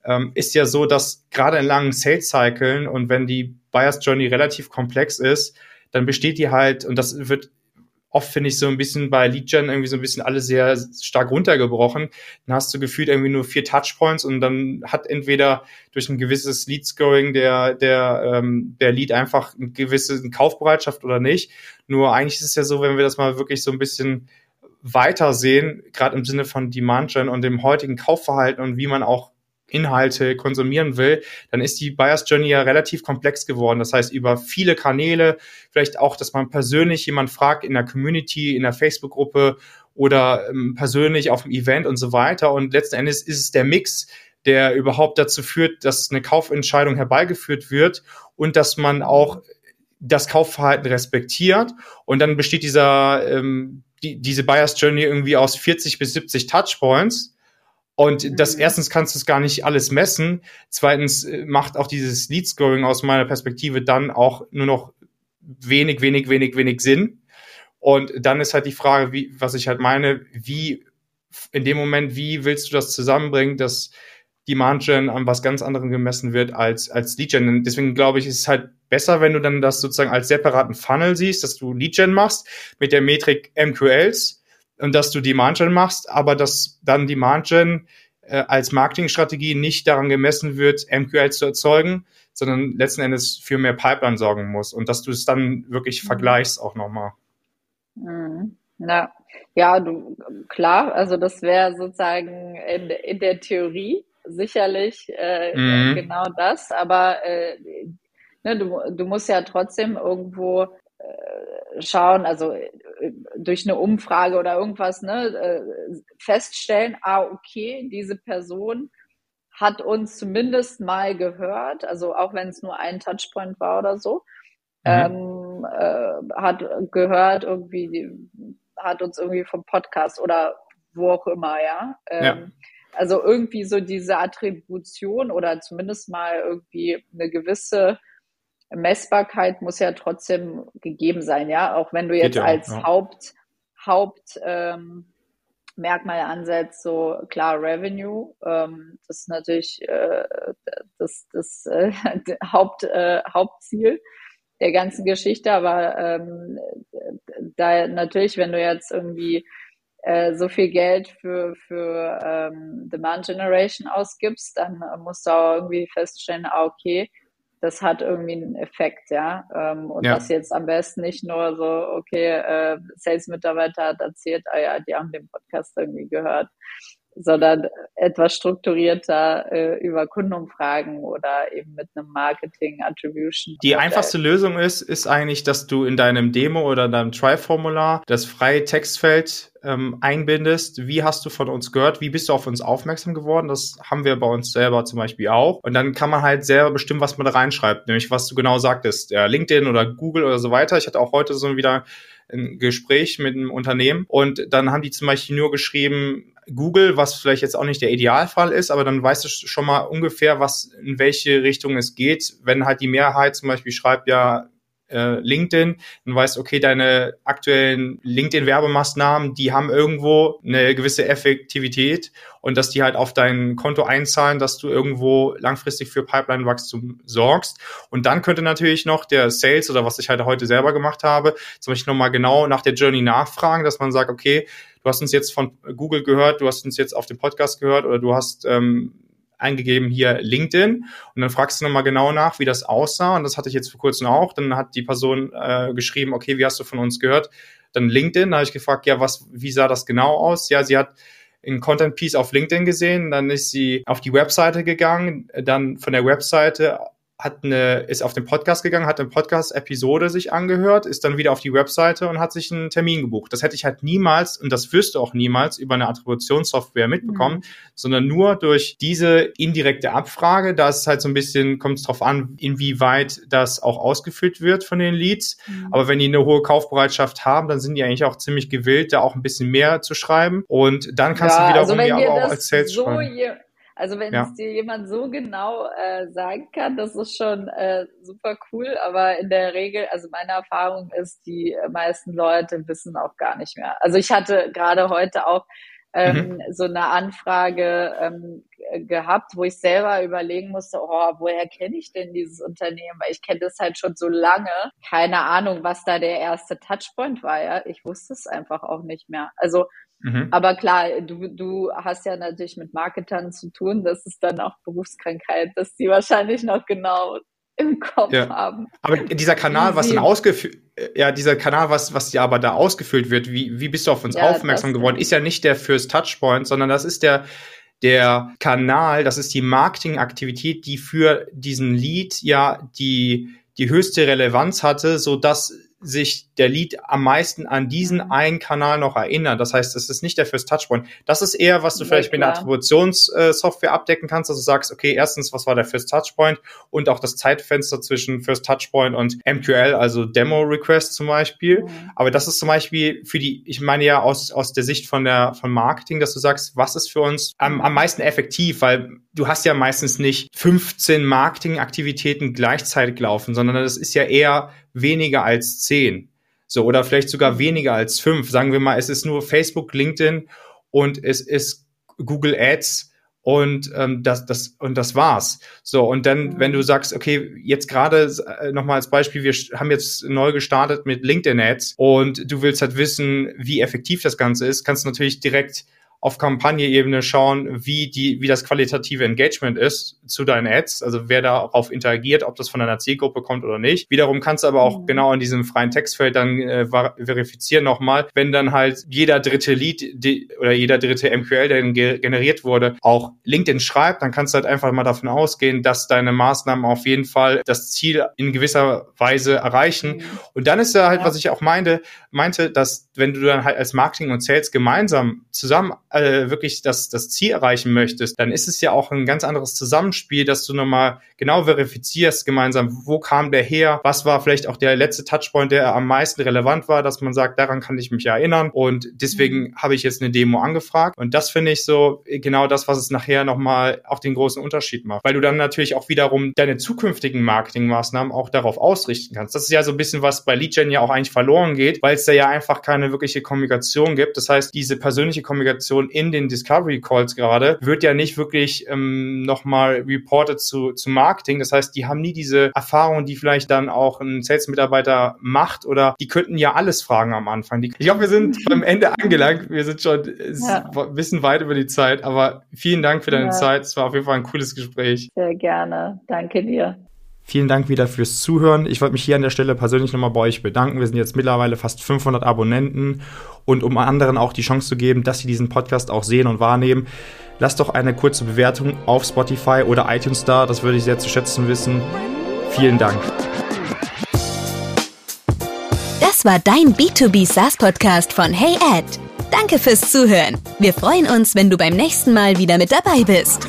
ähm, ist ja so, dass gerade in langen Sales-Cyclen und wenn die Buyers Journey relativ komplex ist, dann besteht die halt, und das wird oft, finde ich, so ein bisschen bei Lead Gen irgendwie so ein bisschen alles sehr stark runtergebrochen. Dann hast du gefühlt irgendwie nur vier Touchpoints und dann hat entweder durch ein gewisses Lead Scoring der, der, ähm, der Lead einfach eine gewisse Kaufbereitschaft oder nicht. Nur eigentlich ist es ja so, wenn wir das mal wirklich so ein bisschen weitersehen, gerade im Sinne von Demand Gen und dem heutigen Kaufverhalten und wie man auch Inhalte konsumieren will, dann ist die Buyers Journey ja relativ komplex geworden. Das heißt, über viele Kanäle, vielleicht auch, dass man persönlich jemand fragt in der Community, in der Facebook-Gruppe oder ähm, persönlich auf dem Event und so weiter. Und letzten Endes ist es der Mix, der überhaupt dazu führt, dass eine Kaufentscheidung herbeigeführt wird und dass man auch das Kaufverhalten respektiert. Und dann besteht dieser, ähm, die, diese Buyers Journey irgendwie aus 40 bis 70 Touchpoints. Und das mhm. erstens kannst du es gar nicht alles messen. Zweitens äh, macht auch dieses Lead Scoring aus meiner Perspektive dann auch nur noch wenig, wenig, wenig, wenig Sinn. Und dann ist halt die Frage, wie, was ich halt meine, wie in dem Moment, wie willst du das zusammenbringen, dass Demand Gen an was ganz anderem gemessen wird als, als Lead Gen. deswegen glaube ich, ist es halt besser, wenn du dann das sozusagen als separaten Funnel siehst, dass du Lead Gen machst mit der Metrik MQLs und dass du Demand Gen machst, aber dass dann Demand Gen äh, als Marketingstrategie nicht daran gemessen wird, MQLs zu erzeugen, sondern letzten Endes für mehr Pipeline sorgen muss und dass du es dann wirklich mhm. vergleichst auch nochmal. Mhm. Ja, ja, du, klar, also das wäre sozusagen in, in der Theorie sicherlich äh, mhm. genau das, aber äh, ne, du, du musst ja trotzdem irgendwo äh, schauen, also durch eine Umfrage oder irgendwas, ne, äh, feststellen, ah, okay, diese Person hat uns zumindest mal gehört, also auch wenn es nur ein Touchpoint war oder so, mhm. ähm, äh, hat gehört irgendwie, hat uns irgendwie vom Podcast oder wo auch immer, ja. Ähm, ja. Also irgendwie so diese Attribution oder zumindest mal irgendwie eine gewisse Messbarkeit muss ja trotzdem gegeben sein, ja. Auch wenn du jetzt ja, als ja. Haupt, Haupt ähm, Merkmal ansetzt, so klar Revenue, ähm, das ist natürlich äh, das, das äh, <laughs> Haupt, äh, Hauptziel der ganzen Geschichte, aber ähm, da natürlich, wenn du jetzt irgendwie äh, so viel Geld für, für ähm, Demand Generation ausgibst, dann musst du auch irgendwie feststellen, ah, okay, das hat irgendwie einen Effekt, ja. Ähm, und ja. das jetzt am besten nicht nur so, okay, äh, Sales-Mitarbeiter hat erzählt, ah ja, die haben den Podcast irgendwie gehört, sondern etwas strukturierter äh, über Kundenumfragen oder eben mit einem Marketing-Attribution. Die einfachste Lösung ist, ist eigentlich, dass du in deinem Demo oder deinem Try-Formular das freie Textfeld ähm, einbindest. Wie hast du von uns gehört? Wie bist du auf uns aufmerksam geworden? Das haben wir bei uns selber zum Beispiel auch. Und dann kann man halt selber bestimmen, was man da reinschreibt, nämlich was du genau sagtest, ja, LinkedIn oder Google oder so weiter. Ich hatte auch heute so wieder ein Gespräch mit einem Unternehmen und dann haben die zum Beispiel nur geschrieben, Google, was vielleicht jetzt auch nicht der Idealfall ist, aber dann weißt du schon mal ungefähr, was in welche Richtung es geht. Wenn halt die Mehrheit zum Beispiel schreibt, ja, äh, LinkedIn, dann weißt, okay, deine aktuellen LinkedIn-Werbemaßnahmen, die haben irgendwo eine gewisse Effektivität und dass die halt auf dein Konto einzahlen, dass du irgendwo langfristig für Pipeline-Wachstum sorgst. Und dann könnte natürlich noch der Sales oder was ich halt heute selber gemacht habe, zum Beispiel nochmal genau nach der Journey nachfragen, dass man sagt, okay, du hast uns jetzt von Google gehört, du hast uns jetzt auf dem Podcast gehört oder du hast ähm, eingegeben hier LinkedIn und dann fragst du nochmal genau nach, wie das aussah und das hatte ich jetzt vor kurzem auch. Dann hat die Person äh, geschrieben, okay, wie hast du von uns gehört? Dann LinkedIn, da habe ich gefragt, ja, was, wie sah das genau aus? Ja, sie hat ein Content Piece auf LinkedIn gesehen, dann ist sie auf die Webseite gegangen, dann von der Webseite hat eine, ist auf den Podcast gegangen, hat eine Podcast-Episode sich angehört, ist dann wieder auf die Webseite und hat sich einen Termin gebucht. Das hätte ich halt niemals, und das wirst du auch niemals über eine Attributionssoftware mitbekommen, mhm. sondern nur durch diese indirekte Abfrage. Da ist es halt so ein bisschen, kommt es drauf an, inwieweit das auch ausgefüllt wird von den Leads. Mhm. Aber wenn die eine hohe Kaufbereitschaft haben, dann sind die eigentlich auch ziemlich gewillt, da auch ein bisschen mehr zu schreiben. Und dann kannst ja, du wiederum also ja aber auch als Sales so schreiben. Also wenn ja. es dir jemand so genau äh, sagen kann, das ist schon äh, super cool. Aber in der Regel, also meine Erfahrung ist, die meisten Leute wissen auch gar nicht mehr. Also ich hatte gerade heute auch ähm, mhm. so eine Anfrage ähm, gehabt, wo ich selber überlegen musste, oh, woher kenne ich denn dieses Unternehmen? Weil ich kenne das halt schon so lange. Keine Ahnung, was da der erste Touchpoint war. Ja, ich wusste es einfach auch nicht mehr. Also Mhm. Aber klar, du, du hast ja natürlich mit Marketern zu tun. Das ist dann auch Berufskrankheit, dass die wahrscheinlich noch genau im Kopf ja. haben. Aber dieser Kanal, was dann ausgeführt, ja, dieser Kanal, was, was ja aber da ausgefüllt wird, wie, wie bist du auf uns ja, aufmerksam geworden, ist ja nicht der First Touchpoint, sondern das ist der, der Kanal, das ist die Marketingaktivität, die für diesen Lead ja die, die höchste Relevanz hatte, so dass sich der Lead am meisten an diesen mhm. einen Kanal noch erinnert. Das heißt, es ist nicht der First Touchpoint. Das ist eher, was du ja, vielleicht klar. mit einer Attributionssoftware abdecken kannst, dass du sagst, okay, erstens, was war der First Touchpoint und auch das Zeitfenster zwischen First Touchpoint und MQL, also Demo Request zum Beispiel. Mhm. Aber das ist zum Beispiel für die, ich meine ja aus, aus der Sicht von der, von Marketing, dass du sagst, was ist für uns am, am meisten effektiv, weil du hast ja meistens nicht 15 Marketingaktivitäten gleichzeitig laufen, sondern das ist ja eher weniger als 10. So, oder vielleicht sogar weniger als 5. Sagen wir mal, es ist nur Facebook, LinkedIn und es ist Google Ads und ähm, das das und das war's so und dann wenn du sagst okay jetzt gerade äh, noch mal als Beispiel wir haben jetzt neu gestartet mit LinkedIn Ads und du willst halt wissen wie effektiv das ganze ist kannst du natürlich direkt auf Kampagne-Ebene schauen, wie die, wie das qualitative Engagement ist zu deinen Ads, also wer darauf interagiert, ob das von deiner Zielgruppe kommt oder nicht. Wiederum kannst du aber auch mhm. genau in diesem freien Textfeld dann äh, verifizieren nochmal, wenn dann halt jeder dritte Lead die, oder jeder dritte MQL, der ge generiert wurde, auch LinkedIn schreibt, dann kannst du halt einfach mal davon ausgehen, dass deine Maßnahmen auf jeden Fall das Ziel in gewisser Weise erreichen. Mhm. Und dann ist ja halt, ja. was ich auch meinte, meinte, dass wenn du dann halt als Marketing und Sales gemeinsam zusammen äh, wirklich das, das Ziel erreichen möchtest, dann ist es ja auch ein ganz anderes Zusammenspiel, dass du nochmal genau verifizierst gemeinsam, wo kam der her, was war vielleicht auch der letzte Touchpoint, der am meisten relevant war, dass man sagt, daran kann ich mich erinnern und deswegen mhm. habe ich jetzt eine Demo angefragt und das finde ich so genau das, was es nachher nochmal auch den großen Unterschied macht, weil du dann natürlich auch wiederum deine zukünftigen Marketingmaßnahmen auch darauf ausrichten kannst. Das ist ja so ein bisschen was bei Lead Gen ja auch eigentlich verloren geht, weil es da ja einfach keine wirkliche Kommunikation gibt. Das heißt, diese persönliche Kommunikation Information in den Discovery Calls gerade wird ja nicht wirklich ähm, nochmal reported zu, zu Marketing. Das heißt, die haben nie diese Erfahrung, die vielleicht dann auch ein Sales-Mitarbeiter macht oder die könnten ja alles fragen am Anfang. Ich glaube, wir sind <laughs> beim Ende angelangt. Wir sind schon ja. ein bisschen weit über die Zeit, aber vielen Dank für deine ja. Zeit. Es war auf jeden Fall ein cooles Gespräch. Sehr gerne. Danke dir. Vielen Dank wieder fürs Zuhören. Ich wollte mich hier an der Stelle persönlich nochmal bei euch bedanken. Wir sind jetzt mittlerweile fast 500 Abonnenten und um anderen auch die Chance zu geben, dass sie diesen Podcast auch sehen und wahrnehmen, lasst doch eine kurze Bewertung auf Spotify oder iTunes da. Das würde ich sehr zu schätzen wissen. Vielen Dank. Das war dein B2B SaaS Podcast von Hey Ed. Danke fürs Zuhören. Wir freuen uns, wenn du beim nächsten Mal wieder mit dabei bist.